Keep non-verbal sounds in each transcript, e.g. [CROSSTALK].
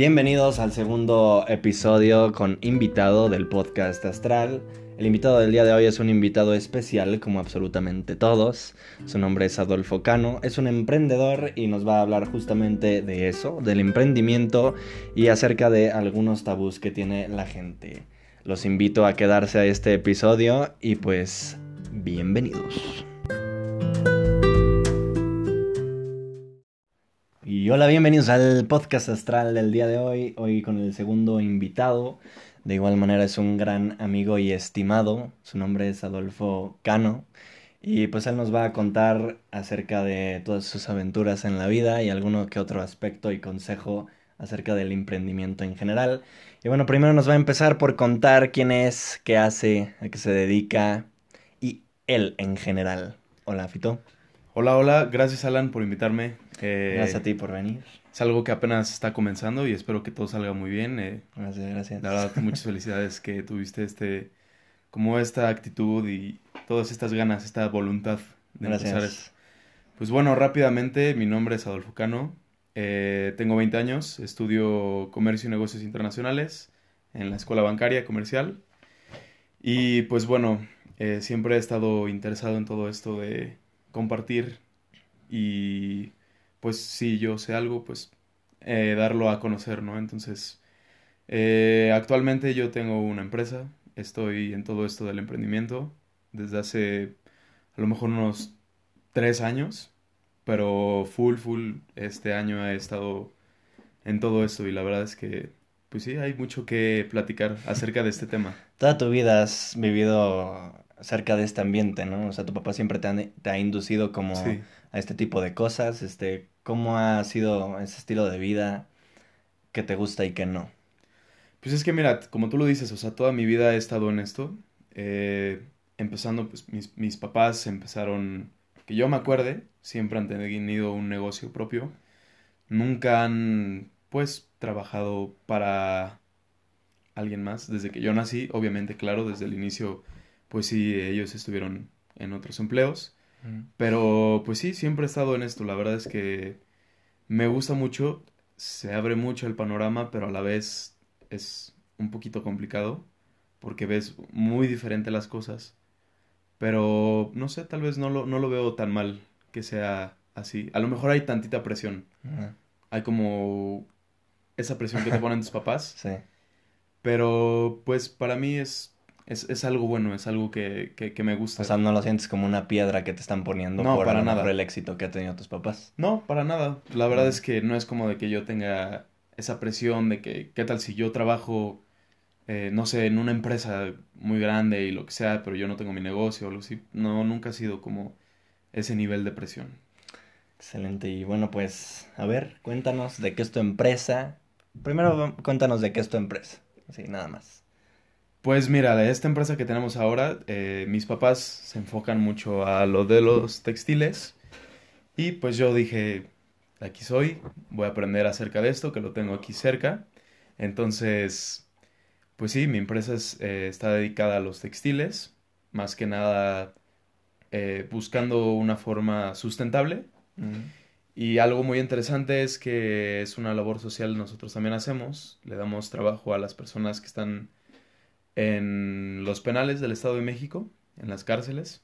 Bienvenidos al segundo episodio con invitado del podcast Astral. El invitado del día de hoy es un invitado especial, como absolutamente todos. Su nombre es Adolfo Cano, es un emprendedor y nos va a hablar justamente de eso, del emprendimiento y acerca de algunos tabús que tiene la gente. Los invito a quedarse a este episodio y pues bienvenidos. Hola, bienvenidos al podcast astral del día de hoy, hoy con el segundo invitado. De igual manera es un gran amigo y estimado, su nombre es Adolfo Cano. Y pues él nos va a contar acerca de todas sus aventuras en la vida y alguno que otro aspecto y consejo acerca del emprendimiento en general. Y bueno, primero nos va a empezar por contar quién es, qué hace, a qué se dedica y él en general. Hola, Fito. Hola, hola, gracias Alan por invitarme. Eh, gracias a ti por venir. Es algo que apenas está comenzando y espero que todo salga muy bien. Eh, gracias, gracias. La verdad, muchas [LAUGHS] felicidades que tuviste este, como esta actitud y todas estas ganas, esta voluntad de gracias. empezar. Pues bueno, rápidamente, mi nombre es Adolfo Cano, eh, tengo 20 años, estudio comercio y negocios internacionales en la escuela bancaria comercial y pues bueno, siempre he estado interesado en todo esto de compartir y pues si yo sé algo, pues eh, darlo a conocer, ¿no? Entonces, eh, actualmente yo tengo una empresa, estoy en todo esto del emprendimiento desde hace a lo mejor unos tres años, pero full, full este año he estado en todo esto y la verdad es que, pues sí, hay mucho que platicar acerca de este tema. Toda tu vida has vivido cerca de este ambiente, ¿no? O sea, tu papá siempre te ha, te ha inducido como a este tipo de cosas, este, ¿cómo ha sido ese estilo de vida que te gusta y que no? Pues es que mira, como tú lo dices, o sea, toda mi vida he estado en esto, eh, empezando, pues mis, mis papás empezaron, que yo me acuerde, siempre han tenido un negocio propio, nunca han, pues, trabajado para alguien más desde que yo nací, obviamente, claro, desde el inicio pues sí, ellos estuvieron en otros empleos. Pero pues sí, siempre he estado en esto. La verdad es que me gusta mucho, se abre mucho el panorama, pero a la vez es un poquito complicado porque ves muy diferente las cosas. Pero no sé, tal vez no lo, no lo veo tan mal que sea así. A lo mejor hay tantita presión. Hay como esa presión que te [LAUGHS] ponen tus papás. Sí. Pero pues para mí es es, es algo bueno, es algo que, que, me gusta. O sea, no lo sientes como una piedra que te están poniendo no, por, para nada. por el éxito que han tenido tus papás. No, para nada. La verdad es que no es como de que yo tenga esa presión de que, ¿qué tal si yo trabajo, eh, no sé, en una empresa muy grande y lo que sea, pero yo no tengo mi negocio o algo así? No, nunca ha sido como ese nivel de presión. Excelente. Y bueno, pues, a ver, cuéntanos de qué es tu empresa. Primero, cuéntanos de qué es tu empresa. Así, nada más. Pues mira, esta empresa que tenemos ahora, eh, mis papás se enfocan mucho a lo de los textiles y pues yo dije, aquí soy, voy a aprender acerca de esto, que lo tengo aquí cerca. Entonces, pues sí, mi empresa eh, está dedicada a los textiles, más que nada eh, buscando una forma sustentable. Y algo muy interesante es que es una labor social nosotros también hacemos, le damos trabajo a las personas que están en los penales del Estado de México, en las cárceles.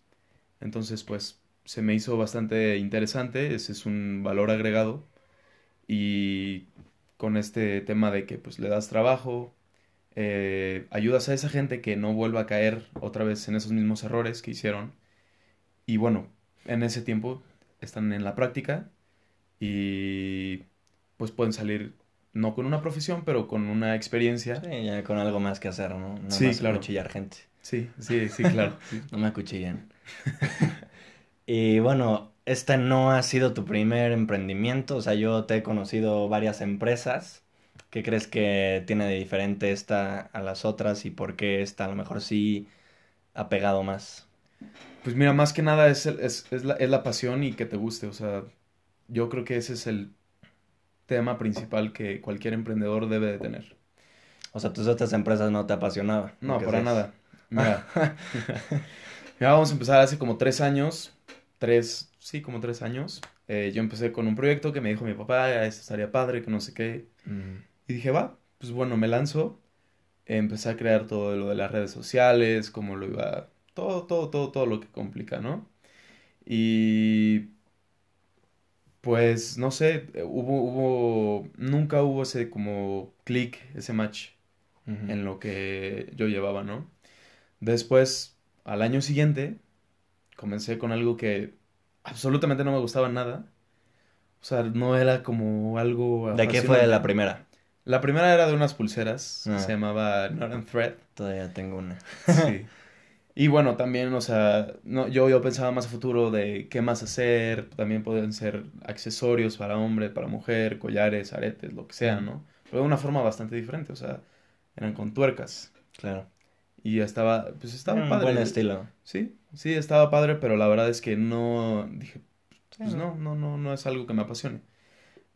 Entonces, pues se me hizo bastante interesante, ese es un valor agregado y con este tema de que pues le das trabajo, eh, ayudas a esa gente que no vuelva a caer otra vez en esos mismos errores que hicieron y bueno, en ese tiempo están en la práctica y pues pueden salir no con una profesión, pero con una experiencia. Sí, ya con algo más que hacer, ¿no? No sí, más claro. cuchillar gente. Sí, sí, sí, claro. [LAUGHS] no me acuchillen. [LAUGHS] y bueno, este no ha sido tu primer emprendimiento, o sea, yo te he conocido varias empresas. ¿Qué crees que tiene de diferente esta a las otras y por qué esta a lo mejor sí ha pegado más? Pues mira, más que nada es, es, es, la, es la pasión y que te guste, o sea, yo creo que ese es el tema principal que cualquier emprendedor debe de tener. O sea, tus otras empresas no te apasionaban. No, para nada. Mira. [LAUGHS] [LAUGHS] vamos a empezar hace como tres años. Tres, sí, como tres años. Eh, yo empecé con un proyecto que me dijo mi papá, esto estaría padre, que no sé qué. Y dije, va, pues bueno, me lanzo. Empecé a crear todo lo de las redes sociales, cómo lo iba, todo, todo, todo, todo lo que complica, ¿no? Y pues no sé, hubo, hubo, nunca hubo ese como click, ese match en lo que yo llevaba, ¿no? Después, al año siguiente, comencé con algo que absolutamente no me gustaba nada. O sea, no era como algo ¿De qué fue la primera? La primera era de unas pulseras, que Ah. se llamaba Northern Thread. Todavía tengo una. Sí. [LAUGHS] Y bueno, también, o sea, no, yo, yo pensaba más a futuro de qué más hacer. También pueden ser accesorios para hombre, para mujer, collares, aretes, lo que sea, ¿no? Pero de una forma bastante diferente, o sea, eran con tuercas. Claro. Y estaba, pues estaba Un padre. buen estilo. Sí, sí, estaba padre, pero la verdad es que no, dije, pues no, no, no, no es algo que me apasione.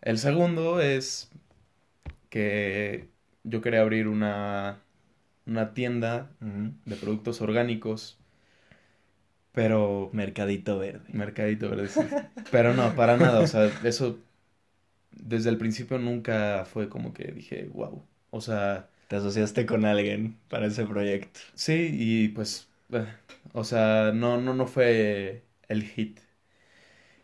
El segundo es que yo quería abrir una, una tienda de productos orgánicos, pero Mercadito verde. mercadito verde, sí. Pero no, para nada, o sea, eso desde el principio nunca fue como que dije, wow. O sea, Te asociaste con alguien para ese proyecto. sí, y pues, eh, o sea, no, no, no fue el hit.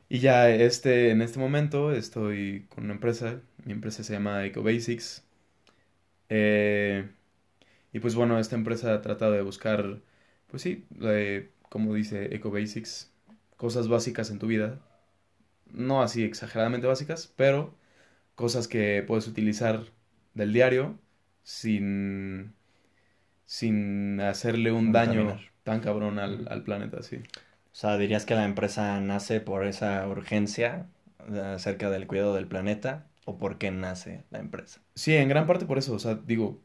Y ya este, en este momento estoy con una empresa, mi empresa se llama EcoBasics. Eh, y pues bueno, esta empresa ha tratado de buscar, pues sí, eh, como dice EcoBasics, cosas básicas en tu vida. No así exageradamente básicas, pero cosas que puedes utilizar del diario sin, sin hacerle un daño tan cabrón al, al planeta, sí. O sea, dirías que la empresa nace por esa urgencia de- acerca del cuidado del planeta o por qué nace la empresa. Sí, en gran parte por eso, o sea, digo,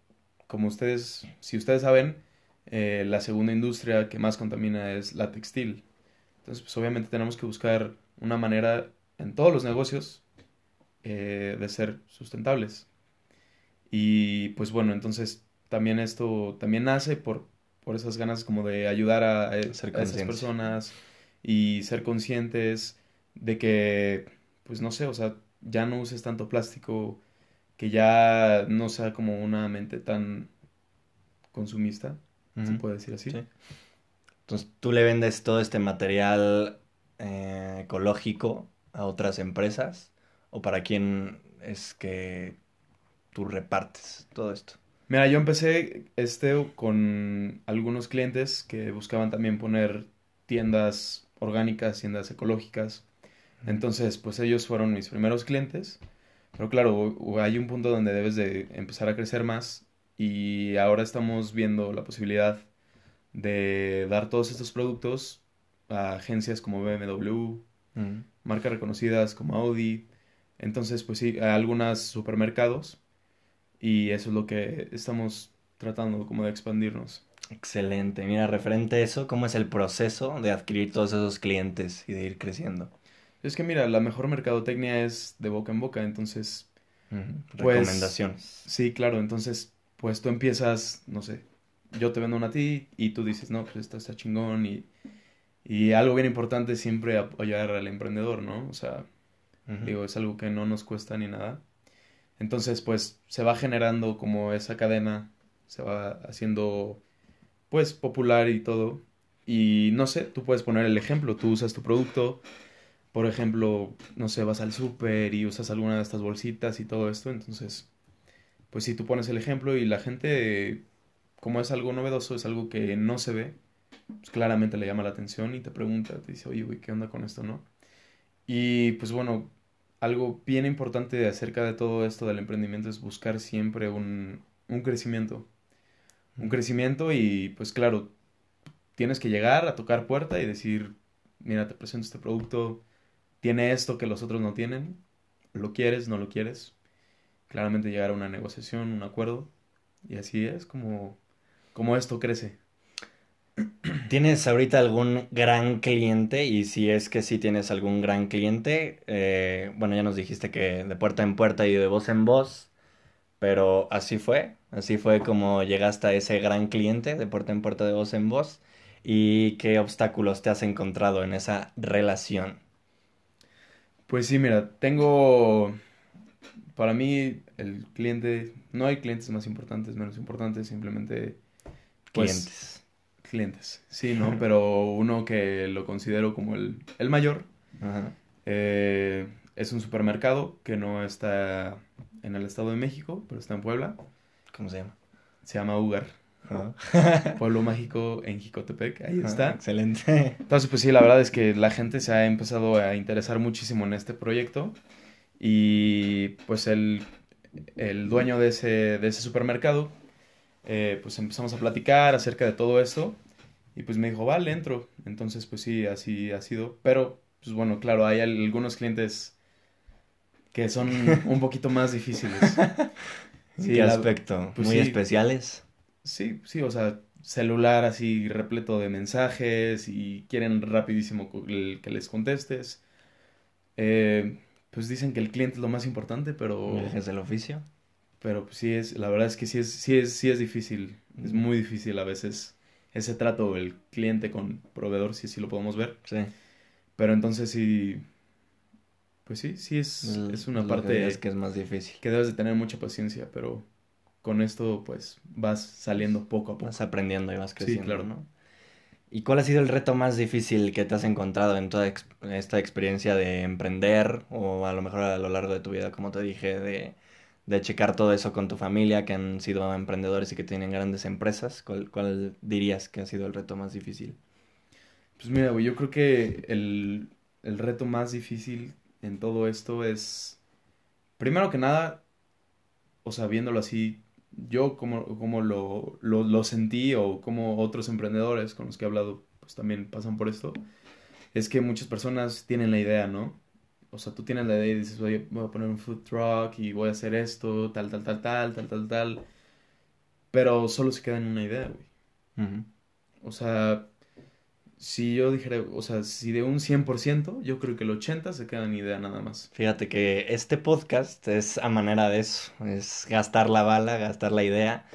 como ustedes, si ustedes saben, eh, la segunda industria que más contamina es la textil. Entonces, pues obviamente tenemos que buscar una manera en todos los negocios eh, de ser sustentables. Y pues bueno, entonces también esto también nace por, por esas ganas como de ayudar a, a esas personas y ser conscientes de que, pues no sé, o sea, ya no uses tanto plástico, que ya no sea como una mente tan consumista, se puede decir así. Sí. Entonces, tú le vendes todo este material eh, ecológico a otras empresas o para quién es que tú repartes todo esto. Mira, yo empecé este con algunos clientes que buscaban también poner tiendas orgánicas, tiendas ecológicas. Entonces, pues ellos fueron mis primeros clientes. Pero claro, hay un punto donde debes de empezar a crecer más y ahora estamos viendo la posibilidad de dar todos estos productos a agencias como BMW, Ujú. marcas reconocidas como Audi. Entonces, pues sí, a algunos supermercados y eso es lo que estamos tratando como de expandirnos. Excelente. Mira, referente a eso, ¿cómo es el proceso de adquirir todos esos clientes y de ir creciendo? Es que mira, la mejor mercadotecnia es de boca en boca, entonces. Pues- Recomendaciones. sí, claro, entonces pues tú empiezas, no sé, yo te vendo una a ti y tú dices, no, pues esto está chingón y, y algo bien importante es siempre apoyar al emprendedor, ¿no? O sea. Digo, es algo que no nos cuesta ni nada. Entonces, pues se va generando como esa cadena, se va haciendo pues popular y todo. Y no sé, tú puedes poner el ejemplo, tú usas tu producto, por ejemplo, no sé, vas al súper y usas alguna de estas bolsitas y todo esto, entonces, pues si tú pones el ejemplo y la gente, como es algo novedoso, es algo que no se ve, pues claramente le llama la atención y te pregunta, te dice, oye, güey, ¿qué onda con esto, no? Y pues bueno, algo bien importante acerca de todo esto del emprendimiento es buscar siempre un, un crecimiento. Un crecimiento y pues claro, tienes que llegar a tocar puerta y decir, mira, te presento este producto, tiene esto que los otros no tienen, lo quieres, no lo quieres. Claramente llegar a una negociación, un acuerdo y así es como, como esto crece. [CLEARS THROAT] ¿Tienes ahorita algún gran cliente? Y si es que sí tienes algún gran cliente, eh, bueno, ya nos dijiste que de puerta en puerta y de voz en voz, pero así fue, así fue como llegaste a ese gran cliente de puerta en puerta de voz en voz. ¿Y qué obstáculos te has encontrado en esa relación? Pues sí, mira, tengo, para mí el cliente, no hay clientes más importantes, menos importantes, simplemente pues, Clientes. clientes, sí, ¿no? [LAUGHS] Pero uno que lo considero como el, el mayor Ajá. eh, es un supermercado que no está en el Estado de México, pero está en Puebla. ¿Cómo se llama? Se llama Ugar, Ajá. [LAUGHS] Pueblo Mágico en Jicotepec, ahí está. Excelente. Entonces, pues sí, la verdad es que la gente se ha empezado a interesar muchísimo en este proyecto y pues el, el dueño de ese, de ese supermercado, eh, pues empezamos a platicar acerca de todo esto y pues me dijo, vale, entro. Entonces, pues sí, así ha sido. Pero, pues bueno, claro, hay al- algunos clientes que son [LAUGHS] un poquito más difíciles. ¿En Sí, qué aspecto? pues ¿Muy sí. especiales? Sí, sí, o sea, celular así repleto de mensajes y quieren rapidísimo el- que les contestes. Eh, pues dicen que el cliente es lo más importante, pero, ¿Viajes del oficio? pero pues sí es, la verdad es que sí es, sí es, sí es difícil, es muy difícil a veces ese trato el cliente con proveedor, si así lo podemos ver. Sí. Pero entonces sí, pues sí, sí es, es una que parte dirías que es más difícil. que debes de tener mucha paciencia, pero con esto pues vas saliendo poco a poco. Vas aprendiendo y vas creciendo, claro. ¿no? ¿Y cuál ha sido el reto más difícil que te has encontrado en toda ex- esta experiencia de emprender o a lo mejor a lo largo de tu vida, como te dije, de, de checar todo eso con tu familia, que han sido emprendedores y que tienen grandes empresas? ¿Cuál, cuál dirías que ha sido el reto más difícil? Pues mira, güey, yo creo que el, el reto más difícil en todo esto es, primero que nada, o sea, viéndolo así, yo como, como lo, lo, lo sentí o como otros emprendedores con los que he hablado, pues también pasan por esto, es que muchas personas tienen la idea, ¿no? O sea, tú tienes la idea y dices, oye, voy a poner un food truck y voy a hacer esto, tal, tal, tal, tal, tal, tal, tal, pero solo se queda en una idea, güey. O sea, si yo dijera, o sea, si de un 100%, yo creo que el 80% se queda en idea nada más. Fíjate que este podcast es a manera de eso, es gastar la bala, gastar la idea,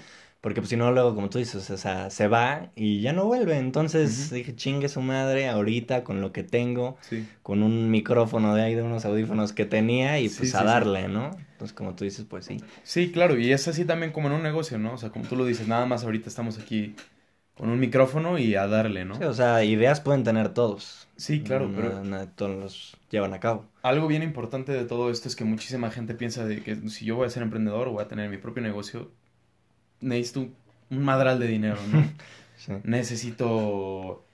porque pues si no luego como tú dices, o sea, se va y ya no vuelve, entonces Ujú. dije, chingue su madre ahorita con lo que tengo, Sí. con un micrófono de ahí, de unos audífonos que tenía y pues sí, a sí. darle, ¿no? Entonces como tú dices, pues sí. Sí, claro, y es así también como en un negocio, ¿no? O sea, como tú lo dices, nada más ahorita estamos aquí con un micrófono y a darle, ¿no? Sí, o sea, ideas pueden tener todos. Sí, claro, No- pero no todos los llevan a cabo. algo bien importante de todo esto es que muchísima gente piensa de que si yo voy a ser emprendedor o voy a tener mi propio negocio, necesito un- madral de dinero, ¿no? [LAUGHS] Sí. necesito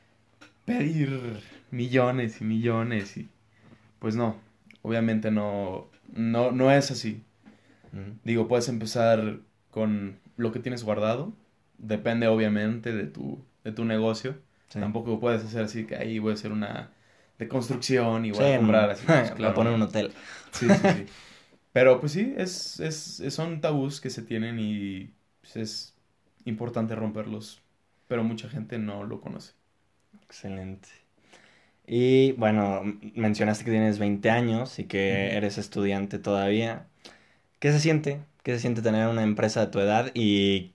pedir millones y millones y pues no, obviamente no, no, no es así. Digo, puedes empezar con lo que tienes guardado, depende obviamente de tu, de tu negocio. Sí. Tampoco puedes hacer así que ahí voy a hacer una de construcción y voy Sí, a comprar así. pues, [LAUGHS] Voy a poner un hotel. Sí, sí, sí. Pero pues sí, es, es, son tabús que se tienen y pues, es importante romperlos, pero mucha gente no lo conoce. Excelente. Y bueno, mencionaste que tienes 20 años y que eres estudiante todavía. ¿Qué se siente? ¿Qué se siente tener una empresa de tu edad y,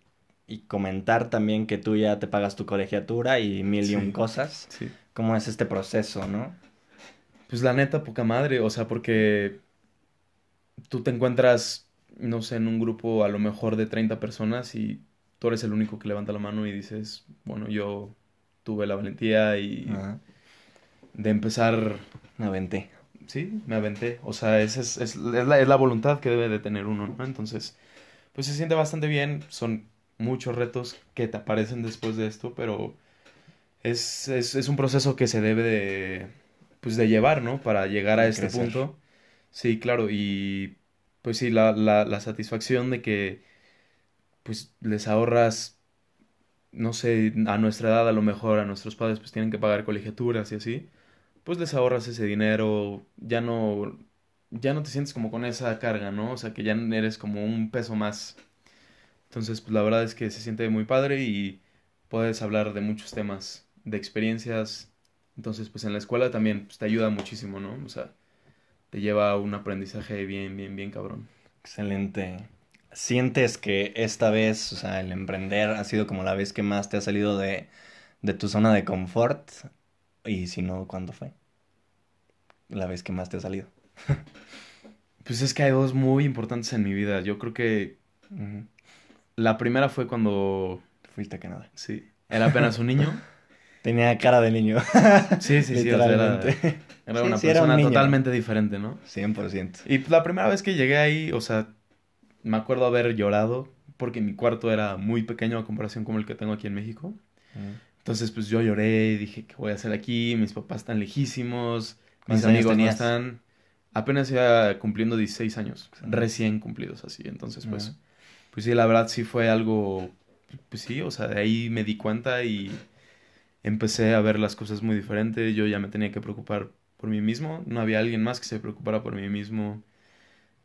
y comentar también que tú ya te pagas tu colegiatura y mil y un cosas? Sí. ¿Cómo es este proceso, no? Pues la neta, poca madre, o sea, porque tú te encuentras, no sé, en un grupo a lo mejor de 30 personas y tú eres el único que levanta la mano y dices, bueno, yo tuve la valentía y Ajá. de empezar, Me aventé. sí, me aventé. O sea, esa es, es, es la, es la voluntad que debe de tener uno, ¿no? Entonces, pues se siente bastante bien, son muchos retos que te aparecen después de esto, pero es, es, es un proceso que se debe de, pues de llevar, ¿no? Para llegar a este crecer. punto. Sí, claro, y pues sí, la, la, la satisfacción de que pues les ahorras, no sé, a nuestra edad a lo mejor a nuestros padres pues tienen que pagar colegiaturas y así, pues les ahorras ese dinero, ya no, ya no te sientes como con esa carga, ¿no? O sea, que ya eres como un peso más. Entonces, pues la verdad es que se siente muy padre y puedes hablar de muchos temas, de experiencias. Entonces, pues en la escuela también pues, te ayuda muchísimo, ¿no? O sea, te lleva a un aprendizaje bien, bien, bien cabrón. Excelente. ¿Sientes que esta vez, o sea, el emprender ha sido como la vez que más te ha salido de, de tu zona de confort? Y si no, ¿cuándo fue? La vez que más te ha salido. [LAUGHS] Pues es que hay dos muy importantes en mi vida. Yo creo que. La primera fue cuando, Fuiste a Canadá. sí, era apenas un niño. [LAUGHS] Tenía cara de niño. Sí, sí, sí, o sea, era, Literalmente. era Sí, una sí, era un persona totalmente diferente, ¿no? 100%. Y la primera vez que llegué ahí, o sea, me acuerdo haber llorado porque mi cuarto era muy pequeño a comparación con el que tengo aquí en México. Entonces, pues yo lloré y dije, ¿qué voy a hacer aquí? Mis papás están lejísimos, mis ¿Cuántos años amigos no están. Apenas iba cumpliendo 16 años, recién cumplidos así. Entonces, pues. Pues sí, la verdad sí fue algo, pues sí, o sea, de ahí me di cuenta y empecé a ver las cosas muy diferentes. Yo ya me tenía que preocupar por mí mismo, no había alguien más que se preocupara por mí mismo.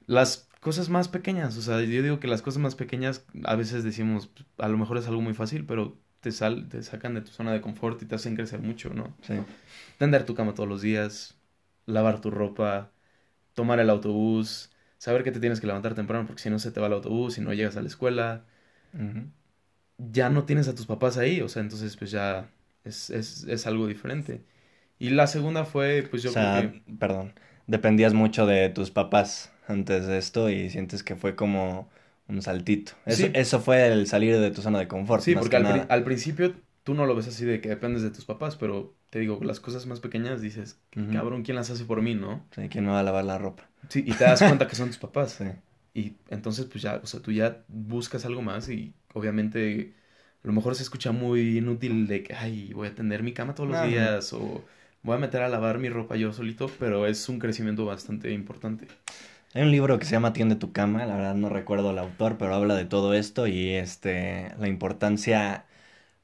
Las cosas más pequeñas, o sea, yo digo que las cosas más pequeñas a veces decimos, a lo mejor es algo muy fácil, pero te sal, te sacan de tu zona de confort y te hacen crecer mucho, ¿no? Sí. Tender tu cama todos los días, lavar tu ropa, tomar el autobús, saber que te tienes que levantar temprano porque si no se te va el autobús y no llegas a la escuela ya no tienes a tus papás ahí, o sea, entonces pues ya es, es, es algo diferente. Y la segunda fue, pues yo O sea, creo que... perdón, dependías mucho de tus papás antes de esto y sientes que fue como un saltito. Eso, Sí. eso fue el salir de tu zona de confort, Sí, más porque que al, pri- nada. al principio tú no lo ves así de que dependes de tus papás, pero te digo, las cosas más pequeñas dices, cabrón, ¿quién las hace por mí, no? Sí, ¿quién me va a lavar la ropa? Sí, y te das [LAUGHS] cuenta que son tus papás. Sí. Y entonces pues ya, o sea, tú ya buscas algo más y obviamente a lo mejor se escucha muy inútil de que, ay, voy a tender mi cama todos los Ajá. días o voy a meter a lavar mi ropa yo solito, pero es un crecimiento bastante importante. Hay un libro que se llama Tiende tu cama, la verdad no recuerdo el autor, pero habla de todo esto y este la importancia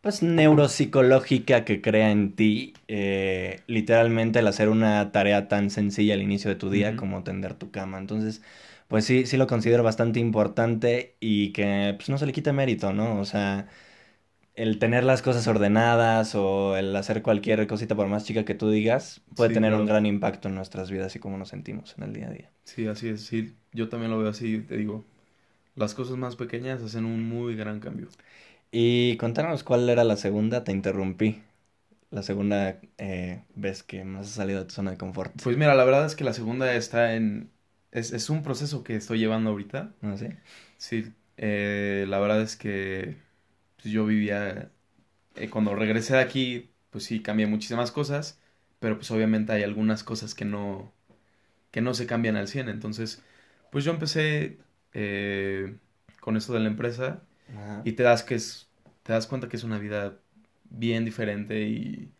pues neuropsicológica que crea en ti eh, literalmente el hacer una tarea tan sencilla al inicio de tu día como tender tu cama. Entonces, pues sí, sí lo considero bastante importante y que pues no se le quite mérito, ¿no? O sea, el tener las cosas ordenadas o el hacer cualquier cosita por más chica que tú digas puede Sí, tener un gran impacto en nuestras vidas y cómo nos sentimos en el día a día. Sí, así es, sí, yo también lo veo así, te digo, las cosas más pequeñas hacen un muy gran cambio. Y contanos cuál era la segunda, te interrumpí. La segunda eh, vez que más has salido de tu zona de confort. Pues mira, la verdad es que la segunda está en, es, es un proceso que estoy llevando ahorita. ¿No sí? Sí, eh, la verdad es que pues, yo vivía, eh, cuando regresé de aquí, pues sí, cambié muchísimas cosas, pero pues obviamente hay algunas cosas que no, que no se cambian al 100. Entonces, pues yo empecé eh, con esto de la empresa Ajá. y te das que es, te das cuenta que es una vida bien diferente y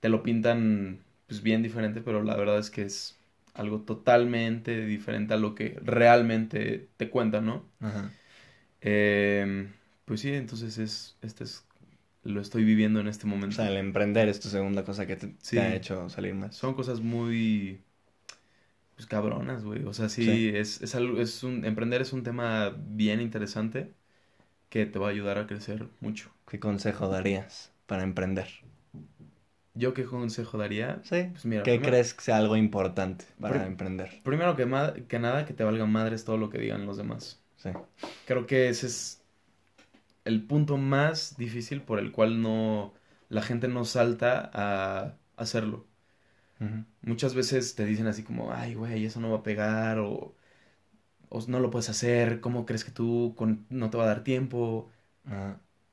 te lo pintan pues bien diferente, pero la verdad es que es algo totalmente diferente a lo que realmente te cuentan, ¿no? Ajá. Eh, pues sí, entonces es, este es, lo estoy viviendo en este O momento. sea, el emprender es tu segunda cosa que te, ha hecho salir más. Son cosas muy, pues cabronas, güey. O sea, sí, Sí. es, es algo, es un, emprender es un tema bien interesante que te va a ayudar a crecer mucho. ¿Qué consejo darías para emprender? ¿Yo qué consejo daría? Sí. Pues mira, ¿Qué primero- crees que sea algo importante para emprender? Primero que, que nada, que te valga madres todo lo que digan los demás. Sí. Creo que ese es el punto más difícil por el cual no la gente no salta a hacerlo. Muchas veces te dicen así como, ay, güey, eso no va a pegar o, o no lo puedes hacer, ¿cómo crees que tú con- no te va a dar tiempo?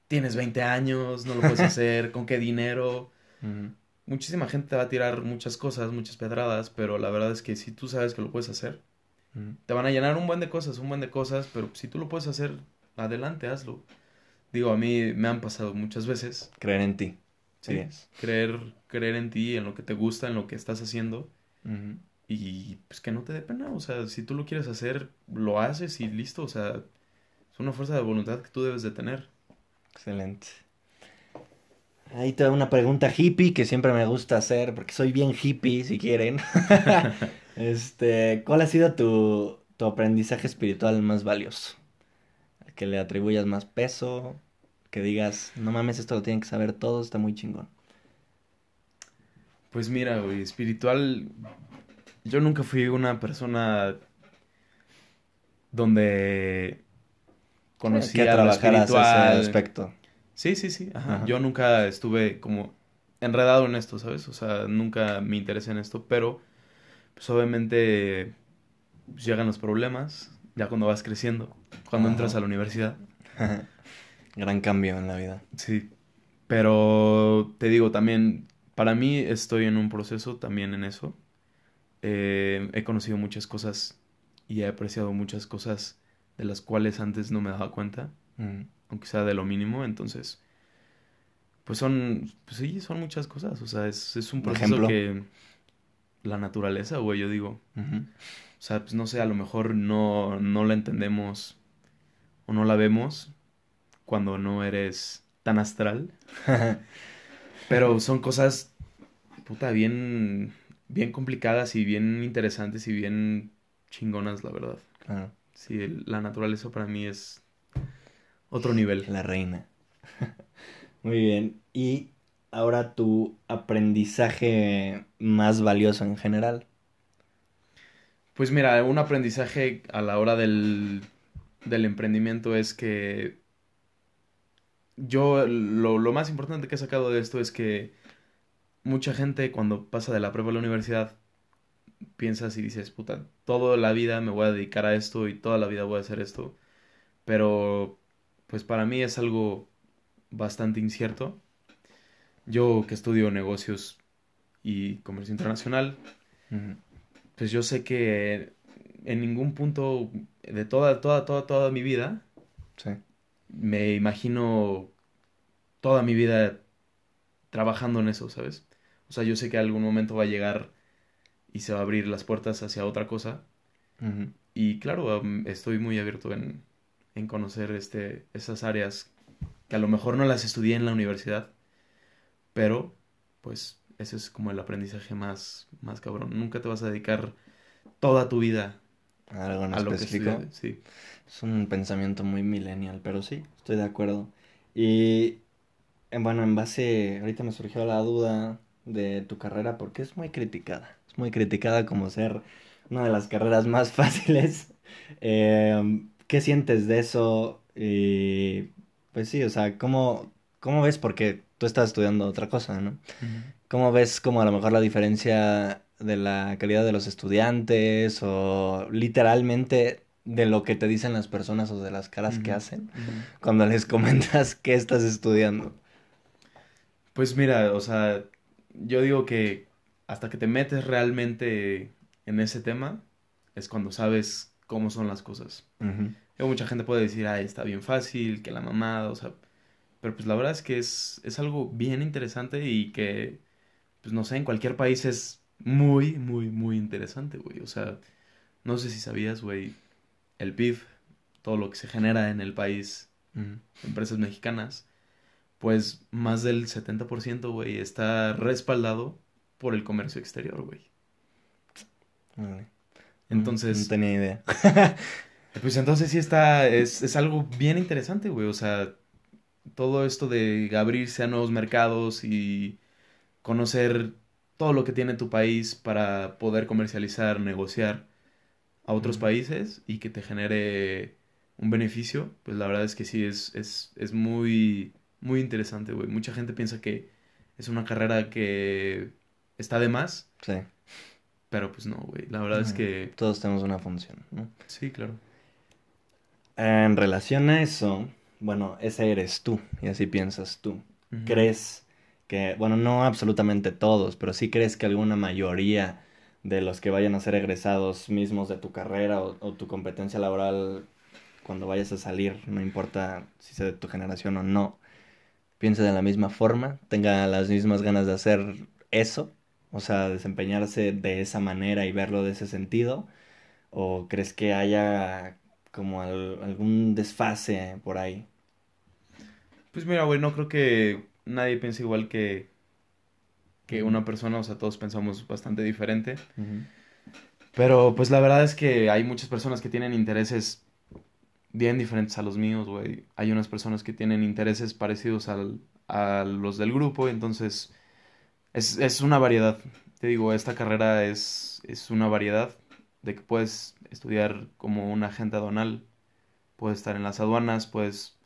Tienes 20 años, no lo puedes [LAUGHS] hacer, ¿con qué dinero? Muchísima gente te va a tirar muchas cosas, muchas pedradas, pero la verdad es que si tú sabes que lo puedes hacer, te van a llenar un buen de cosas, un buen de cosas, pero si tú lo puedes hacer, adelante, hazlo. Digo, a mí me han pasado muchas veces Creer en ti. Sí. Creer, creer en ti, en lo que te gusta, en lo que estás haciendo. Y pues que no te dé pena, o sea, si tú lo quieres hacer, lo haces y listo, o sea, es una fuerza de voluntad que tú debes de tener. Excelente. Ahí te una pregunta hippie que siempre me gusta hacer, porque soy bien hippie, si quieren. [LAUGHS] Este, ¿cuál ha sido tu, tu aprendizaje espiritual más valioso? Al que le atribuyas más peso, que digas, no mames, esto lo tienen que saber todos, está muy chingón. Pues mira, güey, espiritual, yo nunca fui una persona donde que conocía lo espiritual. ese aspecto. Sí, sí, sí, ajá. Ajá. Yo nunca estuve como enredado en esto, ¿sabes? O sea, nunca me interesé en esto, pero pues obviamente pues, llegan los problemas, ya cuando vas creciendo, cuando entras a la universidad. [LAUGHS] Gran cambio en la vida. Sí, pero te digo también, para mí estoy en un proceso también en eso. Eh, he conocido muchas cosas y he apreciado muchas cosas de las cuales antes no me daba cuenta, Mm. aunque sea de lo mínimo, entonces, pues son, pues sí, son muchas cosas, o sea, es, es un proceso que la naturaleza, güey, yo digo, o sea, pues no sé, a lo mejor no, no la entendemos o no la vemos cuando no eres tan astral. [LAUGHS] Pero son cosas, puta, bien, bien complicadas y bien interesantes y bien chingonas, la verdad. Claro, Sí, la naturaleza para mí es otro nivel. la reina. [LAUGHS] Muy bien. Y ahora tu aprendizaje más valioso en general. Pues mira, un aprendizaje a la hora del, del emprendimiento es que yo, lo, lo más importante que he sacado de esto es que mucha gente cuando pasa de la prueba a la universidad piensas y dices, puta, toda la vida me voy a dedicar a esto y toda la vida voy a hacer esto. Pero, pues para mí es algo bastante incierto. Yo que estudio negocios y comercio internacional, pues yo sé que en ningún punto de toda, toda, toda, toda mi vida Sí. me imagino toda mi vida trabajando en eso, ¿sabes? O sea, yo sé que algún momento va a llegar y se va a abrir las puertas hacia otra cosa. Y claro, estoy muy abierto en, en conocer este, esas áreas que a lo mejor no las estudié en la universidad, pero pues ese es como el aprendizaje más, más cabrón. Nunca te vas a dedicar toda tu vida Algo en a lo que específico. sí. Es un pensamiento muy millennial, pero sí, estoy de acuerdo. Y eh, bueno, en base, ahorita me surgió la duda de tu carrera porque es muy criticada. Es muy criticada como ser una de las carreras más [LAUGHS] fáciles. Eh, ¿qué sientes de eso? Y pues sí, o sea, ¿cómo, cómo ves? Porque tú estás estudiando otra cosa, ¿no? ¿Cómo ves como a lo mejor la diferencia de la calidad de los estudiantes o literalmente de lo que te dicen las personas o de las caras que hacen cuando les [LAUGHS] comentas qué estás estudiando? Pues mira, o sea, yo digo que hasta que te metes realmente en ese tema es cuando sabes cómo son las cosas. Luego mucha gente puede decir, ay, está bien fácil, que la mamada, o sea, pero pues la verdad es que es, es algo bien interesante y que, pues no sé, en cualquier país es muy, muy, muy interesante, güey. O sea, no sé si sabías, güey, el PIB, todo lo que se genera en el país, empresas mexicanas, pues más del 70%, güey, está respaldado por el comercio exterior, güey. Entonces, No tenía idea. [LAUGHS] Pues entonces sí está, es, es algo bien interesante, güey. O sea, todo esto de abrirse a nuevos mercados y conocer todo lo que tiene tu país para poder comercializar, negociar a otros países y que te genere un beneficio, pues la verdad es que sí, es, es, es muy, muy interesante, güey. Mucha gente piensa que es una carrera que está de más, Sí, pero pues no, güey. La verdad es que todos tenemos una función, ¿no? sí, claro. En relación a eso, bueno, ese eres tú y así piensas tú. ¿Crees que, bueno, no absolutamente todos, pero sí crees que alguna mayoría de los que vayan a ser egresados mismos de tu carrera o, o tu competencia laboral cuando vayas a salir, no importa si sea de tu generación o no, piense de la misma forma, tenga las mismas ganas de hacer eso, o sea, desempeñarse de esa manera y verlo de ese sentido, o crees que haya como al- algún desfase por ahí? Pues mira, güey, no creo que nadie piense igual que, que una persona, o sea, todos pensamos bastante diferente. Pero pues la verdad es que hay muchas personas que tienen intereses bien diferentes a los míos, güey. Hay unas personas que tienen intereses parecidos al, a los del grupo, entonces es, es una variedad. Te digo, esta carrera es, es una variedad de que puedes estudiar como un agente aduanal, puedes estar en las aduanas, puedes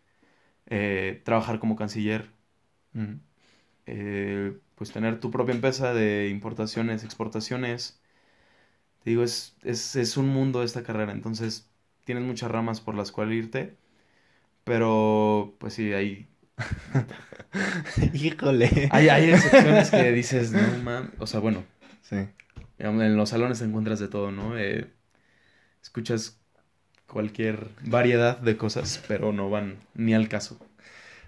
eh, trabajar como canciller, eh, pues tener tu propia empresa de importaciones, exportaciones, te digo, es, es, es un mundo esta carrera, entonces tienes muchas ramas por las cuales irte, pero pues sí, hay... [LAUGHS] Híjole. Hay, hay excepciones que dices, no, man, o sea, bueno, Sí. en los salones te encuentras de todo, ¿no? Eh, escuchas cualquier variedad de cosas, pero no van ni al caso.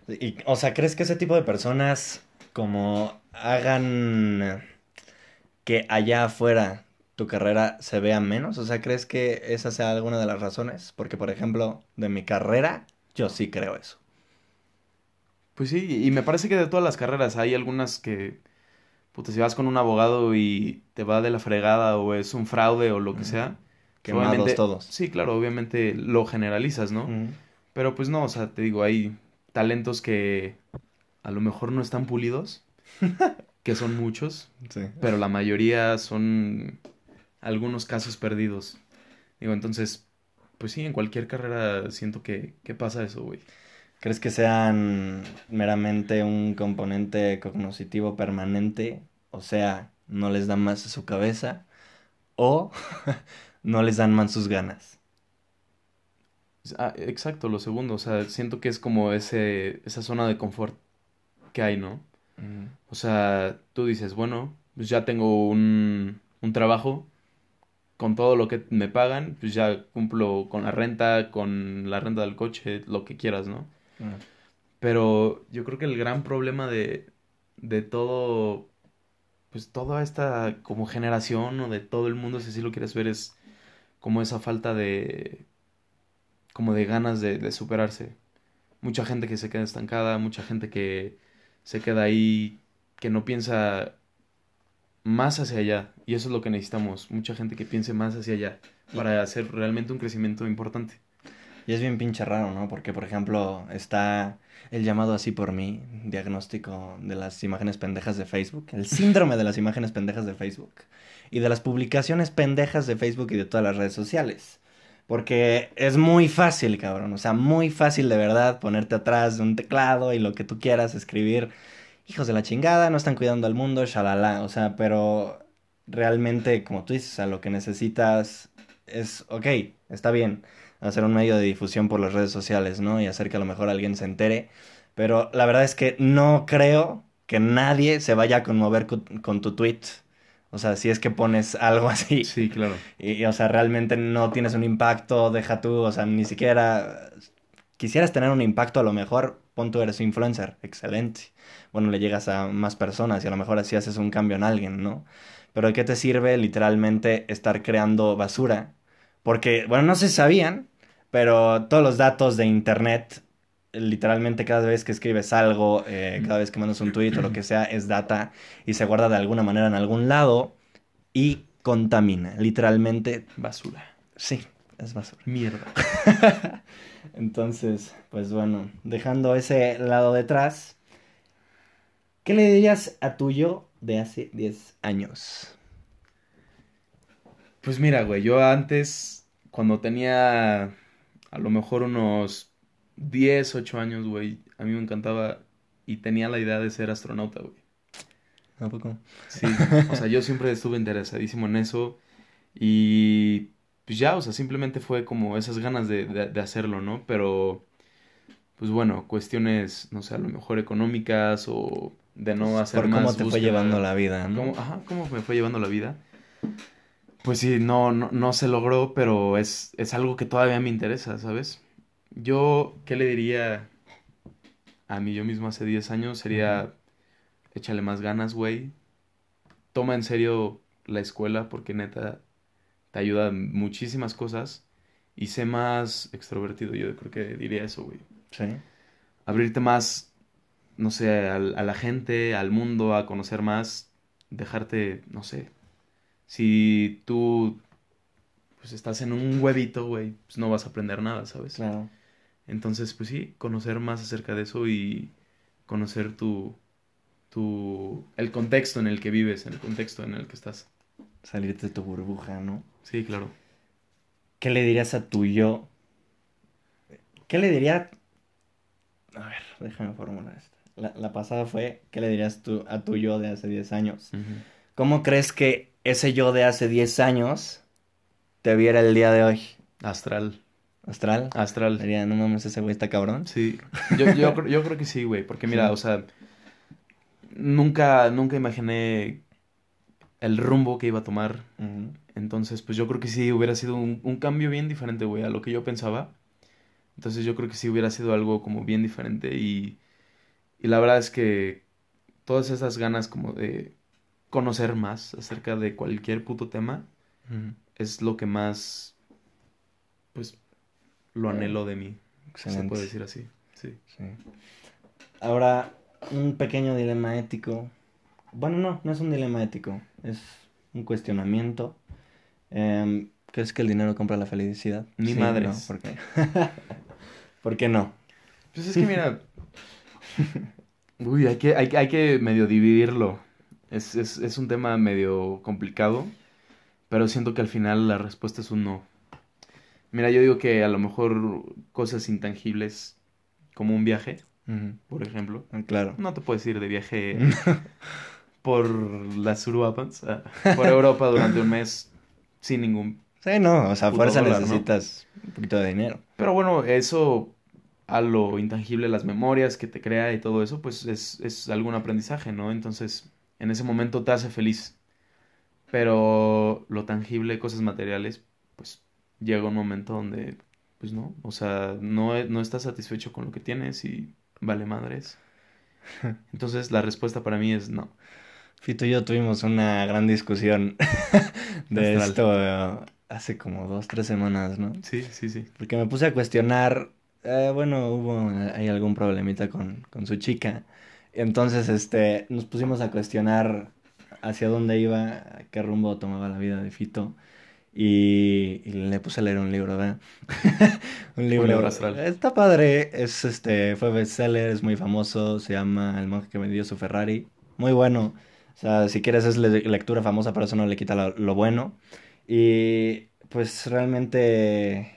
Y, o sea, ¿crees que ese tipo de personas como hagan que allá afuera tu carrera se vea menos? O sea, ¿crees que esa sea alguna de las razones? Porque, por ejemplo, de mi carrera, yo sí creo eso. Pues sí, y me parece que de todas las carreras hay algunas que, puta, si vas con un abogado y te va de la fregada o es un fraude o lo que sea, Quemados todos. Sí, claro, obviamente lo generalizas, ¿no? Pero pues no, o sea, te digo, hay talentos que a lo mejor no están pulidos, [LAUGHS] que son muchos, Sí. pero la mayoría son algunos casos perdidos. Digo, entonces, pues sí, en cualquier carrera siento que, que pasa eso, güey. ¿Crees que sean meramente un componente cognoscitivo permanente? O sea, no les dan más su cabeza o [LAUGHS] no les dan más sus ganas. Ah, exacto, lo segundo, o sea, siento que es como ese, esa zona de confort que hay, ¿no? O sea, tú dices, bueno, pues ya tengo un, un trabajo, con todo lo que me pagan, pues ya cumplo con la renta, con la renta del coche, lo que quieras, ¿no? Pero yo creo que el gran problema de, de todo, pues toda esta como generación o de todo el mundo, si así lo quieres ver, es como esa falta de, como de ganas de, de superarse. Mucha gente que se queda estancada, mucha gente que se queda ahí, que no piensa más hacia allá. Y eso es lo que necesitamos, mucha gente que piense más hacia allá para hacer realmente un crecimiento importante. Y es bien pinche raro, ¿no? Porque, por ejemplo, está el llamado así por mí, diagnóstico de las imágenes pendejas de Facebook, el [LAUGHS] síndrome de las imágenes pendejas de Facebook y de las publicaciones pendejas de Facebook y de todas las redes sociales. Porque es muy fácil, cabrón, o sea, muy fácil de verdad ponerte atrás de un teclado y lo que tú quieras escribir. Hijos de la chingada, no están cuidando al mundo, shalala, o sea, pero realmente, como tú dices, o sea, lo que necesitas es, ok, está bien hacer un medio de difusión por las redes sociales, ¿no? Y hacer que a lo mejor alguien se entere. Pero la verdad es que no creo que nadie se vaya a conmover con, tu tweet. O sea, si es que pones algo así. Sí, claro. Y, y, o sea, realmente no tienes un impacto, deja tú, o sea, ni siquiera... Quisieras tener un impacto, a lo mejor, pon tú eres influencer, excelente. Bueno, le llegas a más personas y a lo mejor así haces un cambio en alguien, ¿no? Pero ¿de qué te sirve literalmente estar creando basura? Porque, bueno, no si sabían, pero todos los datos de internet, literalmente cada vez que escribes algo, eh, cada vez que mandas un tweet o lo que sea, es data y se guarda de alguna manera en algún lado y contamina, literalmente. Basura. Sí, es basura. Mierda. [LAUGHS] Entonces, pues bueno, dejando ese lado detrás, ¿qué le dirías a tu yo de hace 10 años? Pues mira, güey, yo antes, cuando tenía a lo mejor unos 10, 8 años, güey, a mí me encantaba y tenía la idea de ser astronauta, güey. ¿A poco? Sí, o sea, yo siempre estuve interesadísimo en eso y pues ya, o sea, simplemente fue como esas ganas de, de, de hacerlo, ¿no? Pero, pues bueno, cuestiones, no sé, a lo mejor económicas o de no hacer Por cómo más te fue llevando la vida, ¿no? ¿Cómo, ajá, cómo me fue llevando la vida. Pues sí, no, no, no se logró, pero es, es algo que todavía me interesa, ¿sabes? Yo, ¿qué le diría a mí yo mismo hace 10 años? Sería, échale más ganas, güey. Toma en serio la escuela porque neta te ayuda en muchísimas cosas. Y sé más extrovertido, yo creo que diría eso, güey. Sí. Abrirte más, no sé, al- a la gente, al mundo, a conocer más. Dejarte, no sé. Si tú pues estás en un huevito, güey, pues no vas a aprender nada, ¿sabes? Claro. Entonces, pues sí, conocer más acerca de eso y conocer tu, tu, el contexto en el que vives, en el contexto en el que estás. Salirte de tu burbuja, ¿no? Sí, claro. ¿Qué le dirías a tu yo? ¿Qué le diría? A ver, déjame formular esto. La, la pasada fue, ¿qué le dirías tú a tu yo de hace 10 años? ¿Cómo crees que ese yo de hace 10 años te viera el día de hoy? Astral. ¿Astral? Astral. Diría, no mames, ese güey está cabrón. Sí, yo, yo, yo creo que sí, güey, porque mira, Sí. o sea, nunca, nunca imaginé el rumbo que iba a tomar, entonces, pues yo creo que sí hubiera sido un, un cambio bien diferente, güey, a lo que yo pensaba, entonces yo creo que sí hubiera sido algo como bien diferente y, y la verdad es que todas esas ganas como de conocer más acerca de cualquier puto tema es lo que más, pues, lo anhelo de mí, se puede decir así, sí. Sí. Ahora, un pequeño dilema ético. Bueno, no, no es un dilema ético, es un cuestionamiento. Em, ¿crees que el dinero compra la felicidad? Ni Sí, madres. ¿no? ¿Por qué? [LAUGHS] ¿Por qué no? Pues es que mira. Uy, hay que, hay, hay que medio dividirlo. Es, es, es un tema medio complicado. Pero siento que al final la respuesta es un no. Mira, yo digo que a lo mejor cosas intangibles, como un viaje, por ejemplo. Ah, Claro. No te puedes ir de viaje [LAUGHS] por las Uruapas, ah, por Europa durante un mes sin ningún Sí, no, o sea, fuerza dólar, ¿no? necesitas un poquito de dinero. Pero bueno, eso a lo intangible, las memorias que te crea y todo eso, pues es, es algún aprendizaje, ¿no? Entonces, en ese momento te hace feliz. Pero lo tangible, cosas materiales, pues llega un momento donde, pues no, o sea, no, e- no estás satisfecho con lo que tienes y vale madres. [LAUGHS] Entonces, la respuesta para mí es no. Fito y yo tuvimos una gran discusión [LAUGHS] de Astral. esto hace como dos, tres semanas, ¿no? Sí, sí, sí. Porque me puse a cuestionar, eh, bueno, hubo hay algún problemita con, con su chica. Entonces, este, nos pusimos a cuestionar hacia dónde iba, a qué rumbo tomaba la vida de Fito. Y, y le puse a leer un libro, ¿verdad? [LAUGHS] Un libro. libro astral. Está padre, es este, fue bestseller, es muy famoso, se llama El monje que vendió su Ferrari. Muy bueno. O sea, si quieres es le- lectura famosa, pero eso no le quita lo, lo bueno. Y pues realmente,